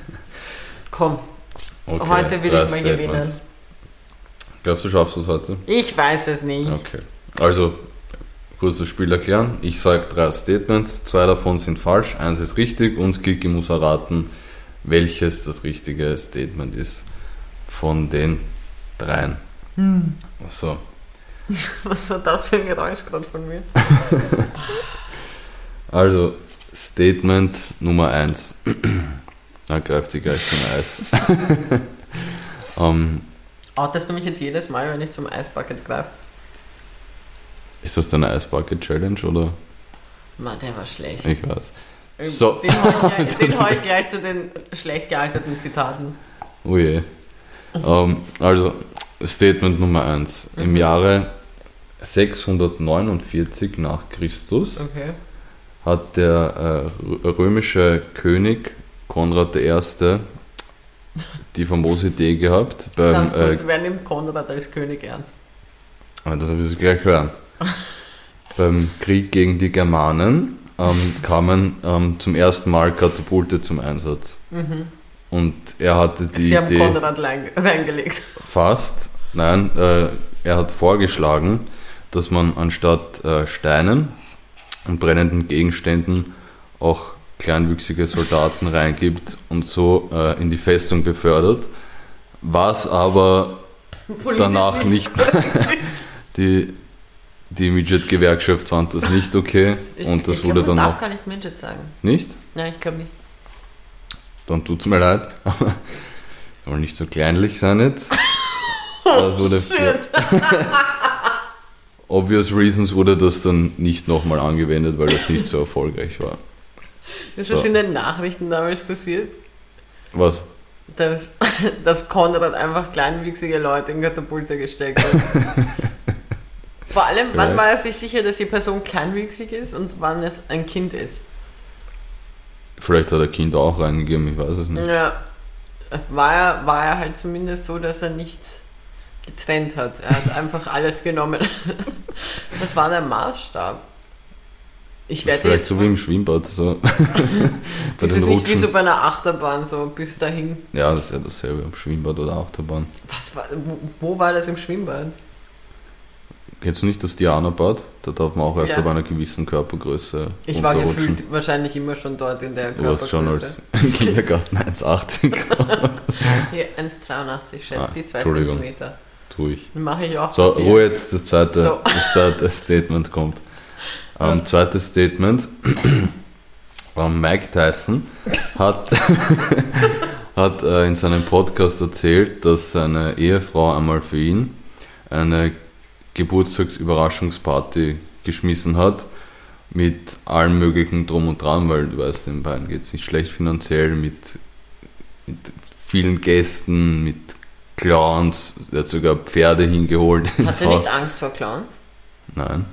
Komm, Okay, heute will ich mal Statements. gewinnen. Glaubst du, schaffst du es heute? Ich weiß es nicht. Okay. Also, kurz das Spiel erklären. Ich sage drei Statements, zwei davon sind falsch, eins ist richtig und Kiki muss erraten, welches das richtige Statement ist von den dreien. Hm. So, Was war das für ein Geräusch gerade von mir? also Statement Nummer eins. Da greift sie gleich zum Eis. ähm, Outest du mich jetzt jedes Mal, wenn ich zum Eisbucket greife? ist das deine Eisbucket Challenge oder? Mann, der war schlecht. Ich weiß. So. Den hau ich, hau ich gleich zu den schlecht gealterten Zitaten. Oh je. Ähm, also, Statement Nummer 1. Im Mhm. Jahre 649 nach Christus Okay. hat der äh, rö- römische König Konrad I. die famose Idee gehabt, beim, Ganz äh, kurz, wer nimmt Konrad als König ernst? Ah, Das wirst du gleich hören. Beim Krieg gegen die Germanen ähm, kamen ähm, zum ersten Mal Katapulte zum Einsatz. Und er hatte die. Sie haben Idee Konrad rein- reingelegt. fast, nein, äh, er hat vorgeschlagen, dass man anstatt äh, Steinen und brennenden Gegenständen auch kleinwüchsige Soldaten reingibt und so äh, in die Festung befördert, was aber danach nicht. die die Midget-Gewerkschaft fand das nicht okay Ich, und das ich wurde glaub, dann man darf auch gar nicht Midget sagen. nicht. Nein, ich glaube nicht. Dann tut's mir leid. Aber nicht so kleinlich sein jetzt. Das wurde für obvious reasons wurde das dann nicht nochmal angewendet, weil das nicht so erfolgreich war. Ist das So. in den Nachrichten damals passiert? Was? Dass, dass Konrad einfach kleinwüchsige Leute in Katapulte gesteckt hat. Vor allem, wann war er sich sicher, dass die Person kleinwüchsig ist und wann es ein Kind ist? Vielleicht hat er Kind auch reingegeben, ich weiß es nicht. Ja, war er, war er halt zumindest so, dass er nicht getrennt hat. Er hat einfach alles genommen. Das war der Maßstab. Ich werde vielleicht so wie im Schwimmbad, so bei ist es nicht wie so bei einer Achterbahn, so bis dahin. Ja, das ist ja dasselbe im Schwimmbad oder Achterbahn. Was war, wo, wo war das im Schwimmbad? Kennst du nicht das Diana-Bad? Da darf man auch erst Ja. ab einer gewissen Körpergröße Ich war gefühlt wahrscheinlich immer schon dort in der Du hast schon als Körpergröße. im Kindergarten 1,80 Hier, 1,82 schätzt Ah, die 2 Entschuldigung. Ruhe tue ich. Mache ich auch. So. Ruhe jetzt, das zweite, So. das zweite Statement kommt. Ähm, zweites Statement. Ähm, Mike Tyson hat, hat äh, in seinem Podcast erzählt, dass seine Ehefrau einmal für ihn eine Geburtstagsüberraschungsparty geschmissen hat mit allem möglichen Drum und Dran, weil du weißt, den beiden geht es nicht schlecht finanziell, mit, mit vielen Gästen, mit Clowns, er hat sogar Pferde hingeholt. Hast du nicht Angst vor Clowns? Nein,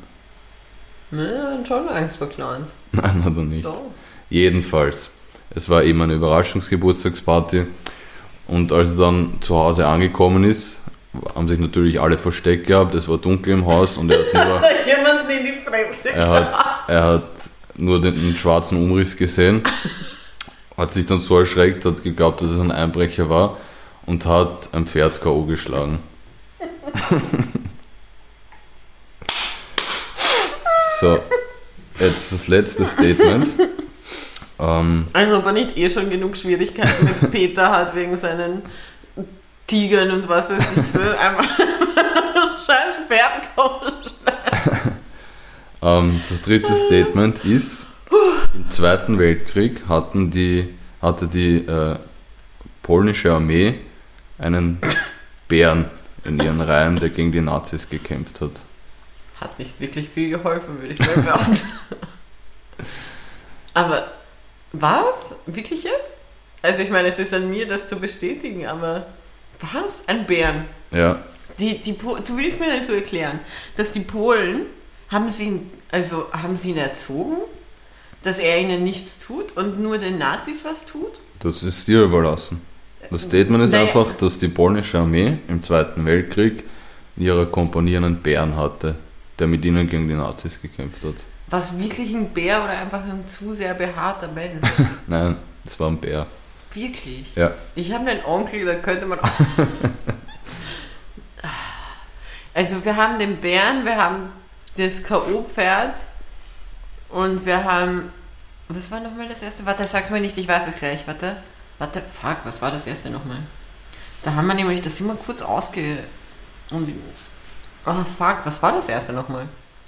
hat schon Angst vor Clowns. nein, hat er nicht. Doch. Jedenfalls, es war eben eine Überraschungsgeburtstagsparty und als er dann zu Hause angekommen ist, haben sich natürlich alle versteckt gehabt, es war dunkel im Haus und er hat nur, Jemanden in die Fresse. er hat, er hat nur den, den schwarzen Umriss gesehen, hat sich dann so erschreckt, hat geglaubt, dass es ein Einbrecher war und hat ein Pferd K.O. geschlagen. so, jetzt das letzte Statement. Ähm, Also ob er nicht eh schon genug Schwierigkeiten mit Peter hat wegen seinen Tigern und was weiß ich. will einfach scheiß Pferd kommen. Ähm, das dritte Statement ist, im Zweiten Weltkrieg hatten die, hatte die äh, polnische Armee einen Bären in ihren Reihen, der gegen die Nazis gekämpft hat. Hat nicht wirklich viel geholfen, würde ich mal behaupten. Aber was? Wirklich jetzt? Also ich meine, es ist an mir, das zu bestätigen, aber was? Ein Bären? Ja, Die, die, du willst mir nicht so erklären, dass die Polen, haben sie, ihn- also haben sie ihn erzogen, dass er ihnen nichts tut und nur den Nazis was tut? das ist dir überlassen. Das Statement ist Naja. einfach, dass die polnische Armee im Zweiten Weltkrieg in ihrer Kompanie einen Bären hatte, der mit ihnen gegen die Nazis gekämpft hat. Was wirklich ein Bär oder einfach ein zu sehr behaarter Mensch? Nein, es war ein Bär. Wirklich? Ja. Ich habe einen Onkel, da könnte man auch. Also wir haben den Bären, wir haben das K.O.-Pferd und wir haben. Was war nochmal das erste? Warte, sag's mir nicht, ich weiß es gleich. Warte. Warte, fuck, was war das erste nochmal? Da haben wir nämlich, das sind wir kurz ausge. Und, oh fuck, was war das erste nochmal?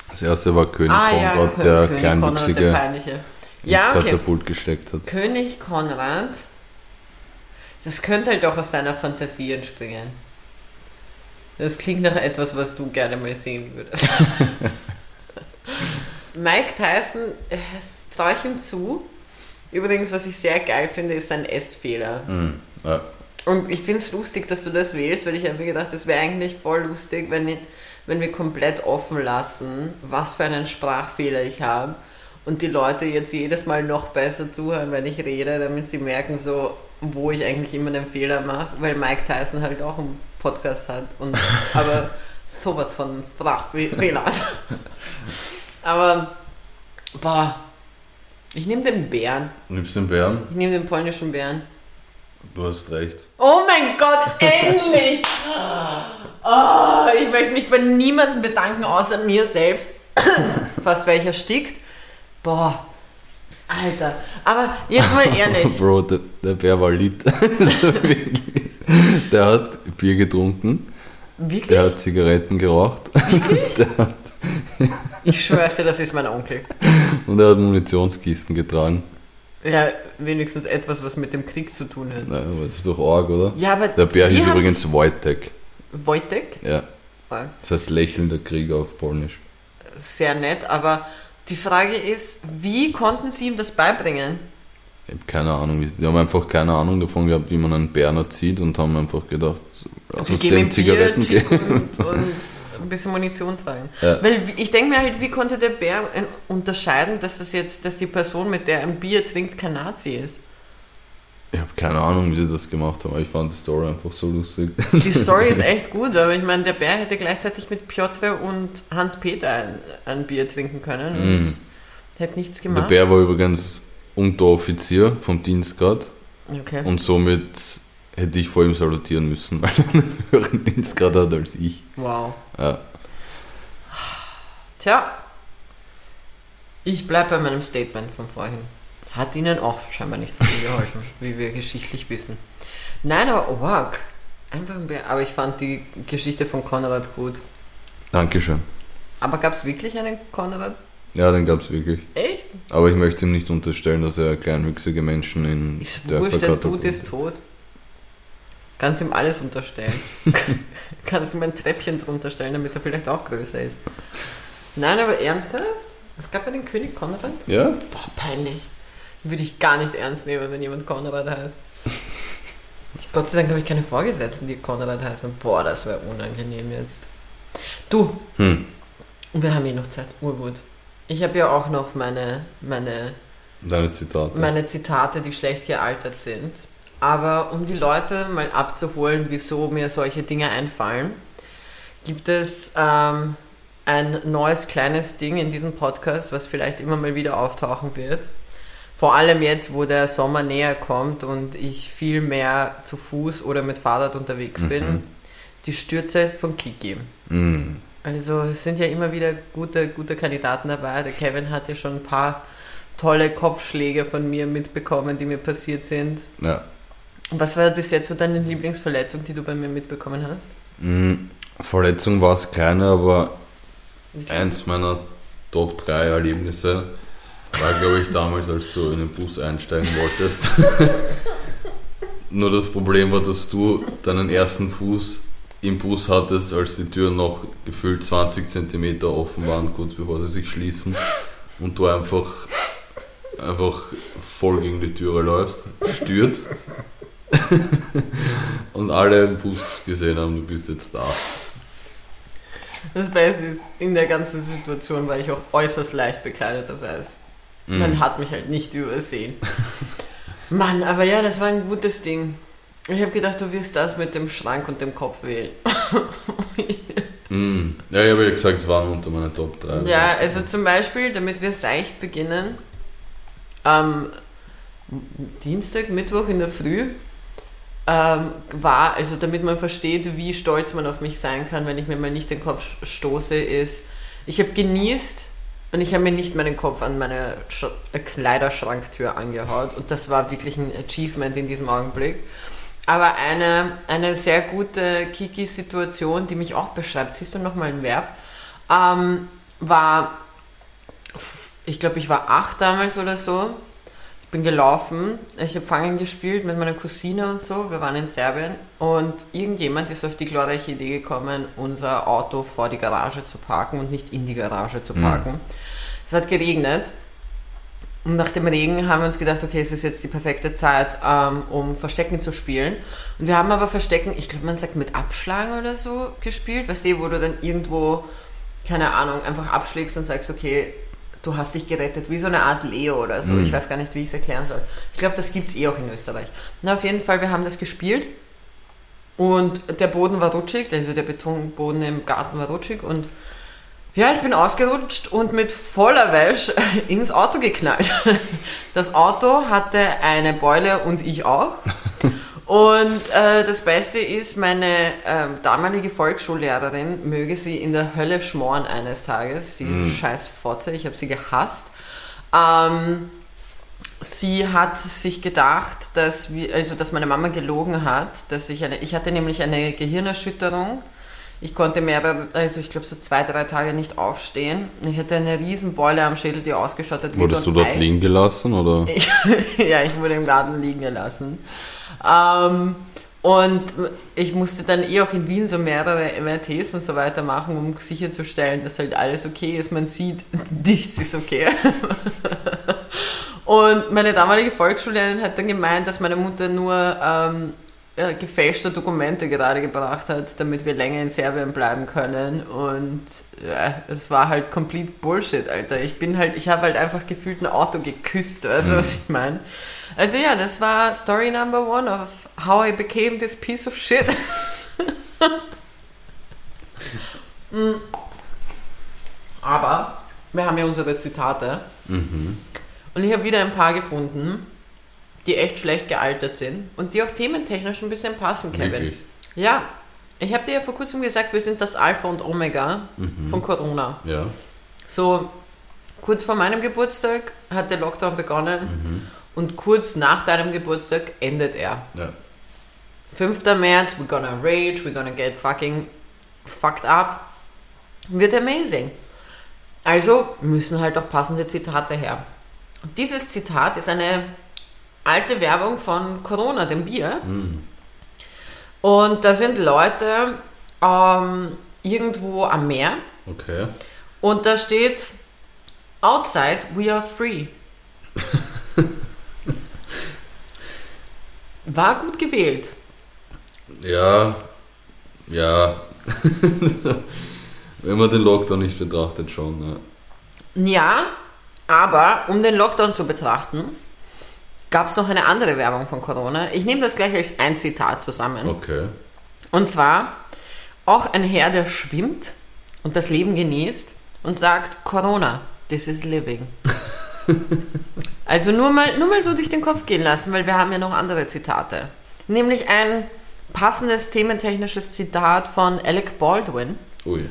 Das erste war König ah ja, Konrad, Kö- der König Konrad, der kleinwüchsige Peinliche. ins Ja, okay. Katapult gesteckt hat. König Konrad, das könnte halt auch aus deiner Fantasie entspringen. Das klingt nach etwas, was du gerne mal sehen würdest. Mike Tyson, das traue ich ihm zu. Übrigens, was ich sehr geil finde, ist sein S-Fehler. Mhm. Ja. Und ich finde es lustig, dass du das wählst, weil ich habe mir gedacht, das wäre eigentlich voll lustig, wenn, ich, wenn wir komplett offen lassen, was für einen Sprachfehler ich habe. und die Leute jetzt jedes Mal noch besser zuhören, wenn ich rede, damit sie merken, so, wo ich eigentlich immer den Fehler mache, weil Mike Tyson halt auch einen Podcast hat. Und, aber sowas von Sprachfehler. aber, boah, ich nehme den Bären. Nimmst du den Bären? Ich nehme den polnischen Bären. Du hast recht. Oh mein Gott, endlich! Oh, ich möchte mich bei niemandem bedanken, außer mir selbst. Fast welcher stickt. Boah, Alter. Aber jetzt mal ehrlich. Bro, der, der Bär war lit. der hat Bier getrunken. Wirklich? Der hat Zigaretten geraucht. Wirklich? Hat, Ich schwör's dir, das ist mein Onkel. und er hat Munitionskisten getragen. Ja, wenigstens etwas, was mit dem Krieg zu tun hat. Naja, aber das ist doch arg, oder? Ja, aber Der Bär hieß übrigens Wojtek. Wojtek? Ja. Ah, Das heißt lächelnder Krieg auf Polnisch. Sehr nett, aber die Frage ist, wie konnten sie ihm das beibringen? Ich habe keine Ahnung. Die haben einfach keine Ahnung davon gehabt, wie man einen Bären erzieht und haben einfach gedacht, lass Wir uns dem Zigaretten Bier, geben. und, und ein bisschen Munition tragen. Ja. Weil ich denke mir halt, wie konnte der Bär äh, unterscheiden, dass das jetzt, dass die Person, mit der er ein Bier trinkt, kein Nazi ist? Ich habe keine Ahnung, wie sie das gemacht haben, aber ich fand die Story einfach so lustig. Die Story ist echt gut, aber ich meine, der Bär hätte gleichzeitig mit Piotr und Hans-Peter ein, ein Bier trinken können und Mm. hätte nichts Der gemacht. Bär war übrigens Unteroffizier vom Dienstgrad Okay. und somit hätte ich vor ihm salutieren müssen, weil er einen höheren Dienstgrad hat als ich. Wow. Ja. Tja, ich bleibe bei meinem Statement von vorhin. Hat ihnen auch scheinbar nicht so viel geholfen, wie wir geschichtlich wissen. Nein, aber Org. Einfach ein Bär. Aber ich fand die Geschichte von Konrad gut. Dankeschön. Aber gab es wirklich einen Konrad? Ja, den gab es wirklich. Echt? Aber ich möchte ihm nicht unterstellen, dass er kleinwüchsige Menschen in Ist Dörfer wurscht, der Dude ist tot. Kannst ihm alles unterstellen. Kannst ihm ein Treppchen drunter stellen, damit er vielleicht auch größer ist. Nein, aber ernsthaft? Es gab einen König Konrad? Ja? Boah, peinlich. Würde ich gar nicht ernst nehmen, wenn jemand Konrad heißt. Ich, Gott sei Dank habe ich keine Vorgesetzten, die Konrad heißen. Boah, das wäre unangenehm jetzt. Du, Hm. wir haben eh noch Zeit. Urgut. Ich habe ja auch noch meine, meine, Deine Zitate. meine Zitate, die schlecht gealtert sind. Aber um die Leute mal abzuholen, wieso mir solche Dinge einfallen, gibt es ähm, ein neues kleines Ding in diesem Podcast, was vielleicht immer mal wieder auftauchen wird. Vor allem jetzt, wo der Sommer näher kommt und ich viel mehr zu Fuß oder mit Fahrrad unterwegs bin. Mhm. Die Stürze von Kiki. Hm. Also es sind ja immer wieder gute, gute Kandidaten dabei. Der Kevin hat ja schon ein paar tolle Kopfschläge von mir mitbekommen, die mir passiert sind. Ja. Was war bis jetzt so deine Lieblingsverletzung, die du bei mir mitbekommen hast? Hm. Verletzung war es keine, aber eins meiner Top 3 Erlebnisse war, glaube ich, damals, als du in den Bus einsteigen wolltest. Nur das Problem war, dass du deinen ersten Fuß im Bus hattest, als die Türen noch gefühlt 20 cm offen waren, kurz bevor sie sich schließen. Und du einfach, einfach voll gegen die Türe läufst, stürzt. und alle im Bus gesehen haben, du bist jetzt da. Das Beste ist, in der ganzen Situation war ich auch äußerst leicht bekleidet, das heißt, man Mhm. hat mich halt nicht übersehen. Mann, aber ja, das war ein gutes Ding. Ich habe gedacht, du wirst das mit dem Schrank und dem Kopf wählen. Mm. Ja, ich habe ja gesagt, es waren unter meinen Top 3. Ja, also zum Beispiel, damit wir seicht beginnen, am Dienstag, Mittwoch in der Früh ähm, war, also damit man versteht, wie stolz man auf mich sein kann, wenn ich mir mal nicht den Kopf stoße, ist, ich habe genießt und ich habe mir nicht meinen Kopf an meine Sch äh, Kleiderschranktür angehaut und das war wirklich ein Achievement in diesem Augenblick. Aber eine, eine sehr gute Kiki-Situation, die mich auch beschreibt, siehst du nochmal ein Verb, ähm, war, ich glaube, ich war acht damals oder so. Ich bin gelaufen, ich habe Fangen gespielt mit meiner Cousine und so. Wir waren in Serbien und irgendjemand ist auf die glorreiche Idee gekommen, unser Auto vor die Garage zu parken und nicht in die Garage zu parken. Es hat geregnet und nach dem Regen haben wir uns gedacht, okay, es ist jetzt die perfekte Zeit, ähm, um Verstecken zu spielen. Und wir haben aber Verstecken, ich glaube, man sagt mit Abschlagen oder so gespielt. Weißt du, wo du dann irgendwo, keine Ahnung, einfach abschlägst und sagst, okay, du hast dich gerettet, wie so eine Art Leo oder so. Mhm. Ich weiß gar nicht, wie ich es erklären soll. Ich glaube, das gibt es eh auch in Österreich. Na, auf jeden Fall, wir haben das gespielt und der Boden war rutschig, also der Betonboden im Garten war rutschig und ja, ich bin ausgerutscht und mit voller Wäsche ins Auto geknallt. Das Auto hatte eine Beule und ich auch. Und äh, das Beste ist, meine ähm, damalige Volksschullehrerin möge sie in der Hölle schmoren eines Tages. Sie scheiß Fotze, ich habe sie gehasst. Ähm, sie hat sich gedacht, dass, wir, also, dass meine Mama gelogen hat, dass ich eine, ich hatte nämlich eine Gehirnerschütterung. Ich konnte mehrere, also ich glaube so zwei, drei Tage nicht aufstehen. Ich hatte eine riesen Beule am Schädel, die ausgeschottet wie Wurdest so du dort Ei. liegen gelassen oder? Ja, ich wurde im Garten liegen gelassen. Ähm, und ich musste dann eh auch in Wien so mehrere MRTs und so weiter machen, um sicherzustellen, dass halt alles okay ist. Man sieht, nichts ist okay. Und meine damalige Volksschullehrerin hat dann gemeint, dass meine Mutter nur ähm, äh, gefälschte Dokumente gerade gebracht hat, damit wir länger in Serbien bleiben können. Und ja, es war halt complete Bullshit, Alter. Ich bin halt, ich habe halt einfach gefühlt ein Auto geküsst, weißt du, was ich meine? Also ja, das war Story number one of how I became this piece of shit. Mm. Aber wir haben ja unsere Zitate. Und ich habe wieder ein paar gefunden, die echt schlecht gealtert sind und die auch thementechnisch ein bisschen passen, Kevin. Wirklich? Ja, ich habe dir ja vor kurzem gesagt, wir sind das Alpha und Omega von Corona. Ja. So kurz vor meinem Geburtstag hat der Lockdown begonnen und kurz nach deinem Geburtstag endet er. Ja. 5. März, we're gonna rage, we're gonna get fucking fucked up. Wird amazing. Also müssen halt auch passende Zitate her. Und dieses Zitat ist eine alte Werbung von Corona, dem Bier. Und da sind Leute ähm, irgendwo am Meer Okay. und da steht Outside we are free. War gut gewählt. Ja. Ja. Wenn man den Lockdown nicht betrachtet schon, ja. Ja, aber um den Lockdown zu betrachten, gab es noch eine andere Werbung von Corona. Ich nehme das gleich als ein Zitat zusammen. Okay. Und zwar auch ein Herr, der schwimmt und das Leben genießt und sagt, Corona, this is living. also nur mal, nur mal so durch den Kopf gehen lassen, weil wir haben ja noch andere Zitate. Nämlich ein passendes thementechnisches Zitat von Alec Baldwin, Ui.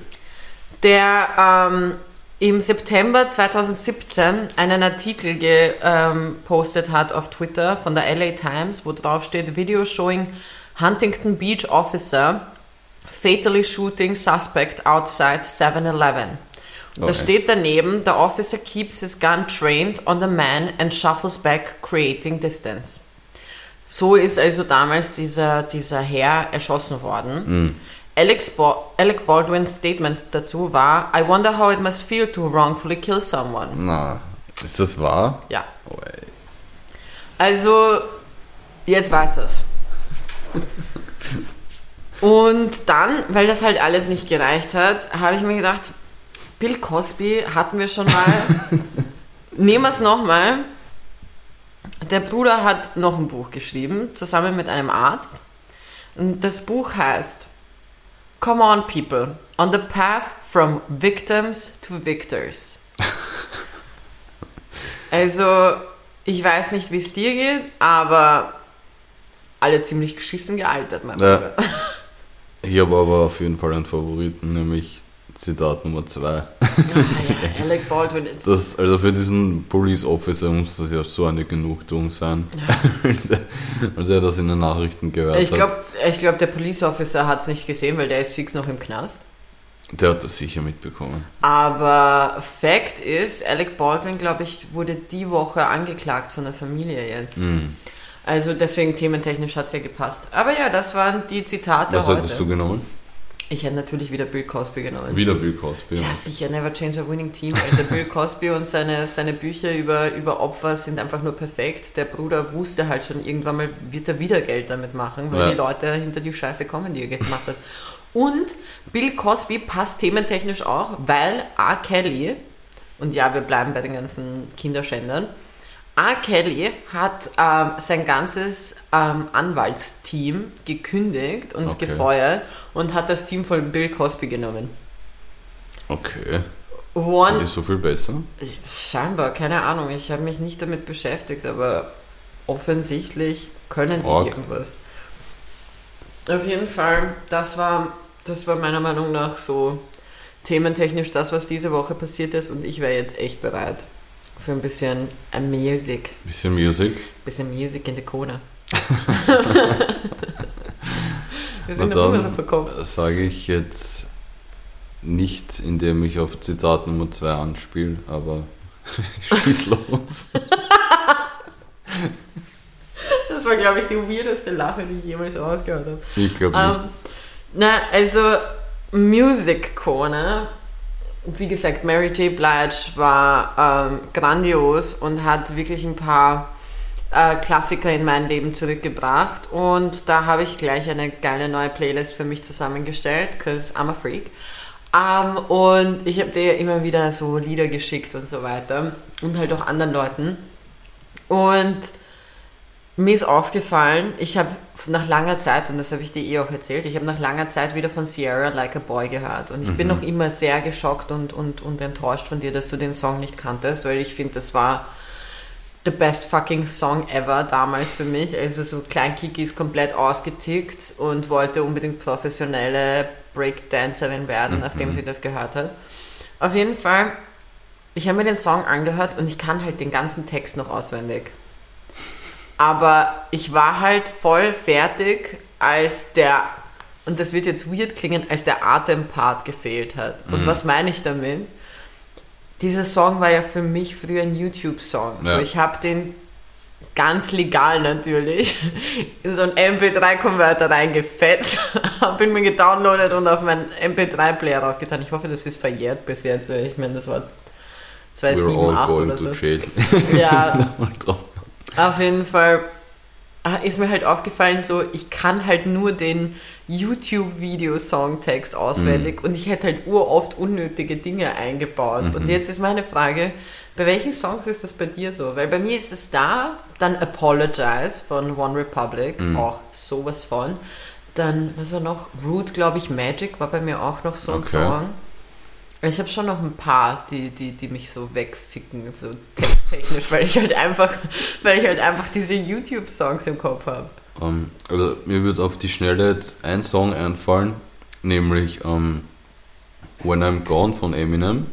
der ähm, im September 2017 einen Artikel gepostet hat auf Twitter von der LA Times, wo drauf steht, Video showing Huntington Beach Officer fatally shooting suspect outside 7-Eleven. Und da Okay. steht daneben, the officer keeps his gun trained on the man and shuffles back, creating distance. So ist also damals dieser, dieser Herr erschossen worden. Alex Ba- Alec Baldwins Statement dazu war, I wonder how it must feel to wrongfully kill someone. Na, ist das wahr? Ja. Oh. Also, jetzt weiß es. Und dann, weil das halt alles nicht gereicht hat, habe ich mir gedacht, Bill Cosby hatten wir schon mal. Nehmen wir es nochmal. Der Bruder hat noch ein Buch geschrieben, zusammen mit einem Arzt. Und das Buch heißt Come on, people, on the path from victims to victors. Also, ich weiß nicht, wie es dir geht, aber alle ziemlich geschissen gealtert, mein Ja. Bruder. Ich habe aber auf jeden Fall einen Favoriten, nämlich Zitat Nummer 2. Ah, ja, Alec Baldwin. Das, also für diesen Police Officer muss das ja so eine Genugtuung sein, als, er, als er das in den Nachrichten gehört Ich hat. glaube, ich glaub, der Police Officer hat es nicht gesehen, weil der ist fix noch im Knast. Der hat das sicher mitbekommen. Aber Fact ist, Alec Baldwin, glaube ich, wurde die Woche angeklagt von der Familie jetzt. Mhm. Also deswegen thementechnisch hat es ja gepasst. Aber ja, das waren die Zitate Was heute. hättest du genommen? Ich hätte natürlich wieder Bill Cosby genommen. Wieder Bill Cosby. Ja, sicher, Never Change a Winning Team. Der Bill Cosby und seine, seine Bücher über, über Opfer sind einfach nur perfekt. Der Bruder wusste halt schon, irgendwann mal wird er wieder Geld damit machen, weil Ja. die Leute hinter die Scheiße kommen, die er gemacht hat. Und Bill Cosby passt thementechnisch auch, weil R. Kelly Und ja, wir bleiben bei den ganzen Kinderschändern. R. Kelly hat ähm, sein ganzes ähm, Anwaltsteam gekündigt und Okay. gefeuert und hat das Team von Bill Cosby genommen. Okay. One, Sind die so viel besser? scheinbar, keine Ahnung, ich habe mich nicht damit beschäftigt, aber offensichtlich können die Org. irgendwas. Auf jeden Fall, das war, das war meiner Meinung nach so thementechnisch das, was diese Woche passiert ist und ich wäre jetzt echt bereit für ein bisschen äh, Music. Bisschen Music. bisschen Music in the Corner. Wir sind doch immer so dann verkopft. sage ich jetzt nicht, indem ich auf Zitat Nummer 2 anspiele, aber schieß los. Das war, glaube ich, die weirdeste Lache, die ich jemals rausgehört habe. Ich glaube Ähm, nicht. na, also Music Corner. Wie gesagt, Mary J. Blige war ähm, grandios und hat wirklich ein paar äh, Klassiker in mein Leben zurückgebracht. Und da habe ich gleich eine geile neue Playlist für mich zusammengestellt, because I'm a freak. Ähm, und ich habe dir immer wieder so Lieder geschickt und so weiter. Und halt auch anderen Leuten. Und mir ist aufgefallen, ich habe nach langer Zeit, und das habe ich dir eh auch erzählt, ich habe nach langer Zeit wieder von Sierra Like a Boy gehört. Und ich bin noch immer sehr geschockt und, und, und enttäuscht von dir, dass du den Song nicht kanntest, weil ich finde, das war the best fucking Song ever damals für mich. Also so Klein Kiki ist komplett ausgetickt und wollte unbedingt professionelle Breakdancerin werden, nachdem sie das gehört hat. Auf jeden Fall, ich habe mir den Song angehört und ich kann halt den ganzen Text noch auswendig. Aber ich war halt voll fertig, als der, und das wird jetzt weird klingen, als der Atempart gefehlt hat. Und was meine ich damit? Dieser Song war ja für mich früher ein YouTube-Song. So, Ja. ich habe den ganz legal natürlich in so einen MP3-Konverter reingefetzt, habe ihn mir gedownloadet und auf meinen MP3-Player raufgetan. Ich hoffe, das ist verjährt bis jetzt. Ich meine, das war We're 2007, all 8 going oder to so. Ja. auf jeden Fall ah, ist mir halt aufgefallen, so ich kann halt nur den YouTube-Video-Songtext auswendig und ich hätte halt uroft unnötige Dinge eingebaut. Und jetzt ist meine Frage, bei welchen Songs ist das bei dir so? Weil bei mir ist es da, dann Apologize von One Republic, auch sowas von. Dann, was war noch? Root, glaube ich, Magic war bei mir auch noch so ein Okay. Song. Ich habe schon noch ein paar, die, die, die mich so wegficken, so texttechnisch, weil ich halt einfach, weil ich halt einfach diese YouTube-Songs im Kopf habe. Ähm, also mir wird auf die Schnelle jetzt ein Song einfallen, nämlich ähm, When I'm Gone von Eminem.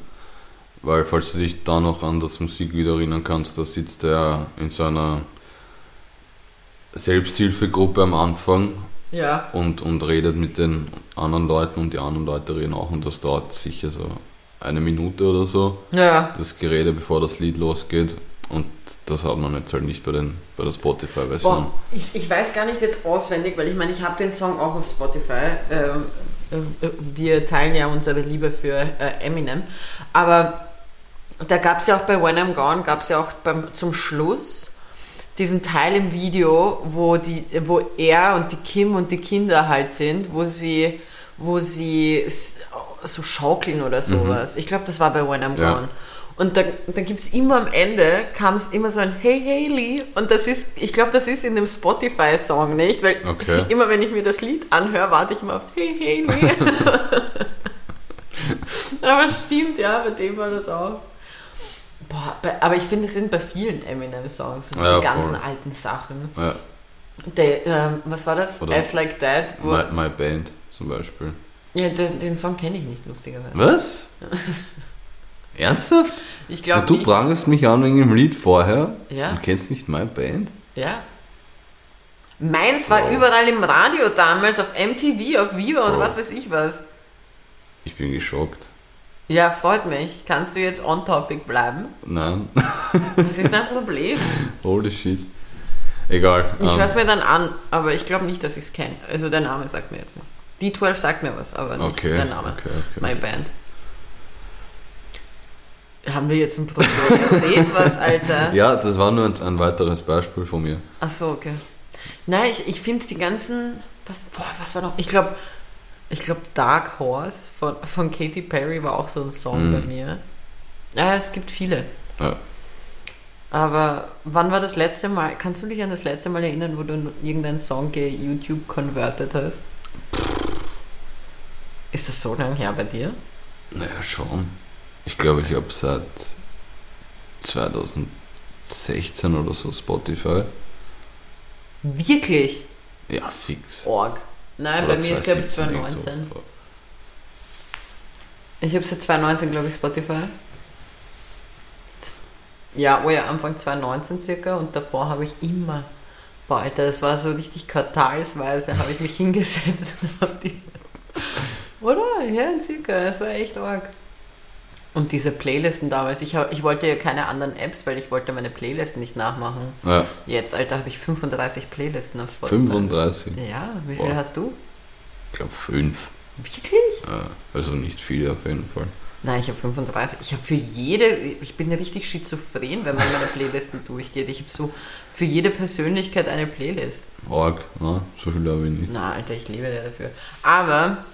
Weil, falls du dich da noch an das Musikvideo erinnern kannst, da sitzt er in seiner Selbsthilfegruppe am Anfang Ja. und, und redet mit den anderen Leuten und die anderen Leute reden auch und das dauert sicher so eine Minute oder so, Ja. das Gerede, bevor das Lied losgeht. Und das hat man jetzt halt nicht bei, den, bei der Spotify-Version. Ich, ich weiß gar nicht jetzt auswendig, weil ich meine, ich habe den Song auch auf Spotify. Ähm, äh, äh, wir teilen ja unsere Liebe für äh, Eminem. Aber da gab es ja auch bei When I'm Gone, gab es ja auch beim, zum Schluss diesen Teil im Video, wo, die, wo er und die Kim und die Kinder halt sind, wo sie, wo sie so schaukeln oder sowas. Ich glaube, das war bei When I'm Ja. Gone. Und dann, dann gibt es immer am Ende, kam es immer so ein Hey Haley. Und das ist, ich glaube, das ist in dem Spotify-Song nicht, weil Okay. immer wenn ich mir das Lied anhöre, warte ich immer auf Hey Haley. aber stimmt, ja, bei dem war das auch. Boah, bei, aber ich finde, es sind bei vielen Eminem-Songs, so diese Ja, ganzen voll. alten Sachen. Ja, Der, ähm, was war das? Oder- As Like That. My, my Band zum Beispiel. ja, den, den Song kenne ich nicht, lustigerweise. Was? Ernsthaft? Ich glaube du nicht. prangerst mich an wegen dem Lied vorher Ja. und kennst nicht My Band? Ja. Meins war Wow. überall im Radio damals, auf MTV, auf Viva und Wow. was weiß ich was. Ich bin geschockt. Ja, freut mich. Kannst du jetzt on topic bleiben? Nein, Was ist dein Problem? holy shit. Egal. Ich ähm, höre es mir dann an, aber ich glaube nicht, dass ich es kenne. Also der Name sagt mir jetzt nicht. D12 sagt mir was, aber nicht okay, der Name. okay, okay. My Band. Haben wir jetzt ein Problem? Was, Alter? Ja, das war nur ein, ein weiteres Beispiel von mir. Ach so, okay. Nein, ich, ich finde die ganzen. Was, boah, was war noch? Ich glaube, ich glaube, Dark Horse von, von Katy Perry war auch so ein Song Mhm. bei mir. Ja, es gibt viele. Ja. Aber wann war das letzte Mal, kannst du dich an das letzte Mal erinnern, wo du irgendeinen Song ge YouTube converted hast? Ist das so lange her bei dir? Naja, schon. Ich glaube, ich habe seit 2016 oder so Spotify. Wirklich? Ja, fix. Org. Nein, Oder bei mir ist glaube ich 2017 irgend 2019. so. Ich habe seit 2019, glaube ich, Spotify. Ja, oh ja, Anfang 2019 circa und davor habe ich immer, boah, Alter, das war so richtig quartalsweise, habe ich mich hingesetzt oder? Ja, circa, das war echt arg. Und diese Playlisten damals, ich, ich wollte ja keine anderen Apps, weil ich wollte meine Playlisten nicht nachmachen. Ja, Jetzt, Alter, habe ich 35 Playlisten auf Spotify. 35. Ja, wie viel Boah. hast du? Ich glaube 5. Wirklich? Also nicht viele auf jeden Fall. Nein, ich habe 35. Ich habe für jede, ich bin ja richtig schizophren, wenn man meine Playlisten durchgeht. Ich habe so für jede Persönlichkeit eine Playlist. Org, ne? so viel habe ich nicht. Na, Alter, ich liebe dir dafür. Aber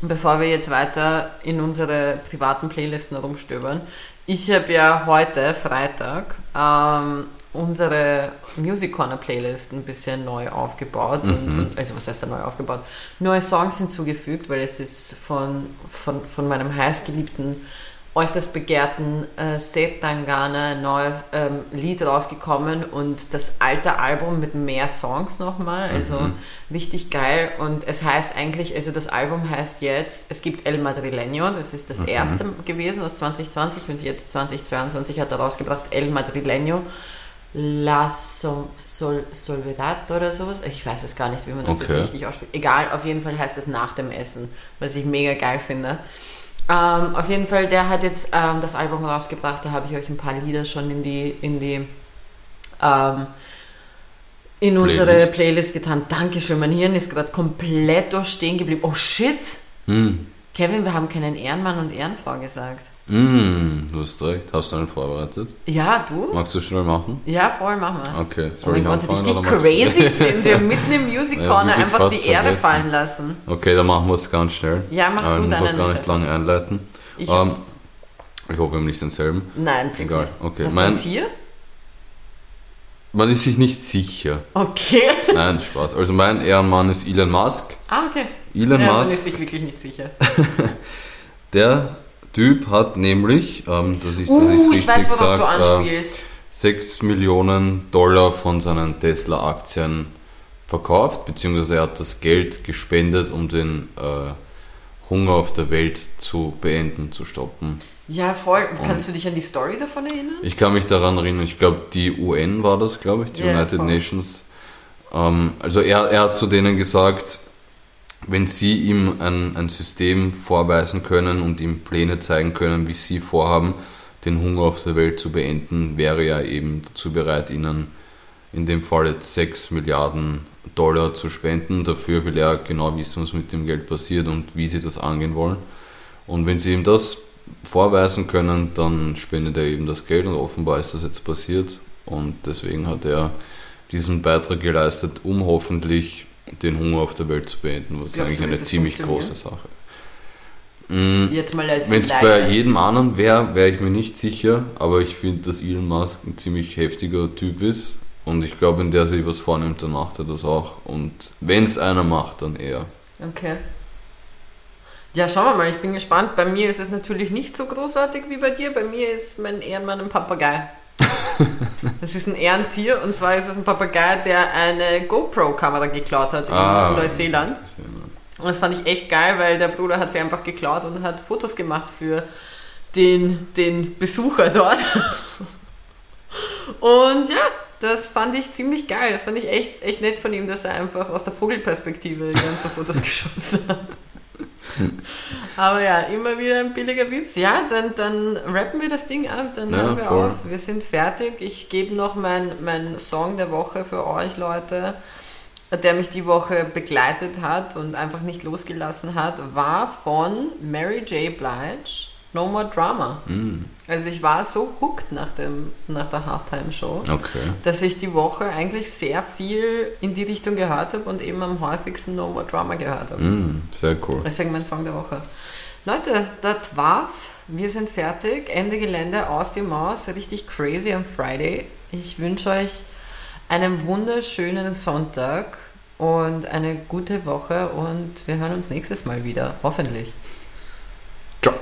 bevor wir jetzt weiter in unsere privaten Playlisten herumstöbern, ich habe ja heute, Freitag, ähm, unsere Music Corner Playlist ein bisschen neu aufgebaut. Und, und, also was heißt da neu aufgebaut? Neue Songs hinzugefügt, weil es ist von, von, von meinem heißgeliebten, äußerst begehrten äh, Seth Tangana ein neues ähm, Lied rausgekommen und das alte Album mit mehr Songs nochmal. Also richtig geil. Und es heißt eigentlich, also das Album heißt jetzt, es gibt El Madrileño, das ist das erste gewesen aus 2020 und jetzt 2022 hat er rausgebracht El Madrileño. La Sol, Sol, Solvedad oder sowas. Ich weiß es gar nicht, wie man das Okay. jetzt richtig ausspricht. Egal, auf jeden Fall heißt es nach dem Essen, was ich mega geil finde. Ähm, auf jeden Fall, der hat jetzt ähm, das Album rausgebracht, da habe ich euch ein paar Lieder schon in die, in die ähm, in unsere Playlist. Playlist getan. Dankeschön, mein Hirn ist gerade komplett durchstehen geblieben. Oh shit! Hm. Kevin, wir haben keinen Ehrenmann und Ehrenfrau gesagt. Hm, du hast recht. Hast du einen vorbereitet? Ja, du? Magst du schnell machen? Ja, voll, machen wir. Okay, Oh soll mein ich Gott, richtig crazy sind wir mitten im Music Ja, Corner wirklich einfach die Erde vergessen. fallen lassen. Okay, dann machen wir es ganz schnell. Ja, mach Äh, du ich muss auch deinen gar nicht lange einleiten. Ich, Ähm, ich hoffe, wir haben nicht denselben. nein, fix egal, nicht. okay. Hast Mein- du ein Tier? Man ist sich nicht sicher. Okay. Nein, Spaß. Also mein Ehrenmann ist Elon Musk. Ah, okay. Elon ja, man Musk, ist sich wirklich nicht sicher. der Typ hat nämlich, ähm, dass ich, dass Uh, richtig weiß, worauf du sag, äh, anspielst. 6 Millionen Dollar von seinen Tesla-Aktien verkauft, beziehungsweise er hat das Geld gespendet, um den äh, Hunger auf der Welt zu beenden, zu stoppen. Ja, voll. Kannst du dich an die Story davon erinnern? Ich kann mich daran erinnern, ich glaube, die UN war das, glaube ich, die Ja, United voll. Nations. Ähm, also er, er hat zu denen gesagt, wenn sie ihm ein, ein System vorweisen können und ihm Pläne zeigen können, wie sie vorhaben, den Hunger auf der Welt zu beenden, wäre er eben dazu bereit, ihnen in dem Fall jetzt 6 Milliarden Dollar zu spenden. Dafür will er genau wissen, was mit dem Geld passiert und wie sie das angehen wollen. Und wenn sie ihm das vorweisen können, dann spendet er eben das Geld und offenbar ist das jetzt passiert. Und deswegen hat er diesen Beitrag geleistet, um hoffentlich den Hunger auf der Welt zu beenden, was Glaubst eigentlich eine ziemlich große Sache. Mm, Jetzt mal als Wenn es bei jedem anderen wäre, wäre ich mir nicht sicher, aber ich finde, dass Elon Musk ein ziemlich heftiger Typ ist und ich glaube, wenn der sich was vornimmt, dann macht er das auch und wenn es einer macht, dann er. Okay. Ja, schauen wir mal, ich bin gespannt. Bei mir ist es natürlich nicht so großartig wie bei dir. Bei mir ist mein Ehrenmann ein Papagei. Das ist ein Ehrentier und zwar ist es ein Papagei, der eine GoPro-Kamera geklaut hat in Ah. Neuseeland. Und das fand ich echt geil, weil der Bruder hat sie einfach geklaut und hat Fotos gemacht für den, den Besucher dort. Und ja, das fand ich ziemlich geil. Das fand ich echt, echt nett von ihm, dass er einfach aus der Vogelperspektive die ganzen Fotos geschossen hat. Aber ja, immer wieder ein billiger Witz. Ja, dann, dann rappen wir das Ding ab, dann Ja, hören wir voll. auf. Wir sind fertig. Ich gebe noch meinen mein Song der Woche für euch, Leute der mich die Woche begleitet hat und einfach nicht losgelassen hat, war von Mary J. Blige, No More Drama. Mm. Also ich war so hooked nach, dem, nach der Halftime-Show, okay. dass ich die Woche eigentlich sehr viel in die Richtung gehört habe und eben am häufigsten No More Drama gehört habe. Mm, sehr cool. Deswegen mein Song der Woche. Leute, das war's. Wir sind fertig. Ende Gelände, aus dem Maus. Richtig crazy am Friday. Ich wünsche euch einen wunderschönen Sonntag und eine gute Woche und wir hören uns nächstes Mal wieder. Hoffentlich. Ciao.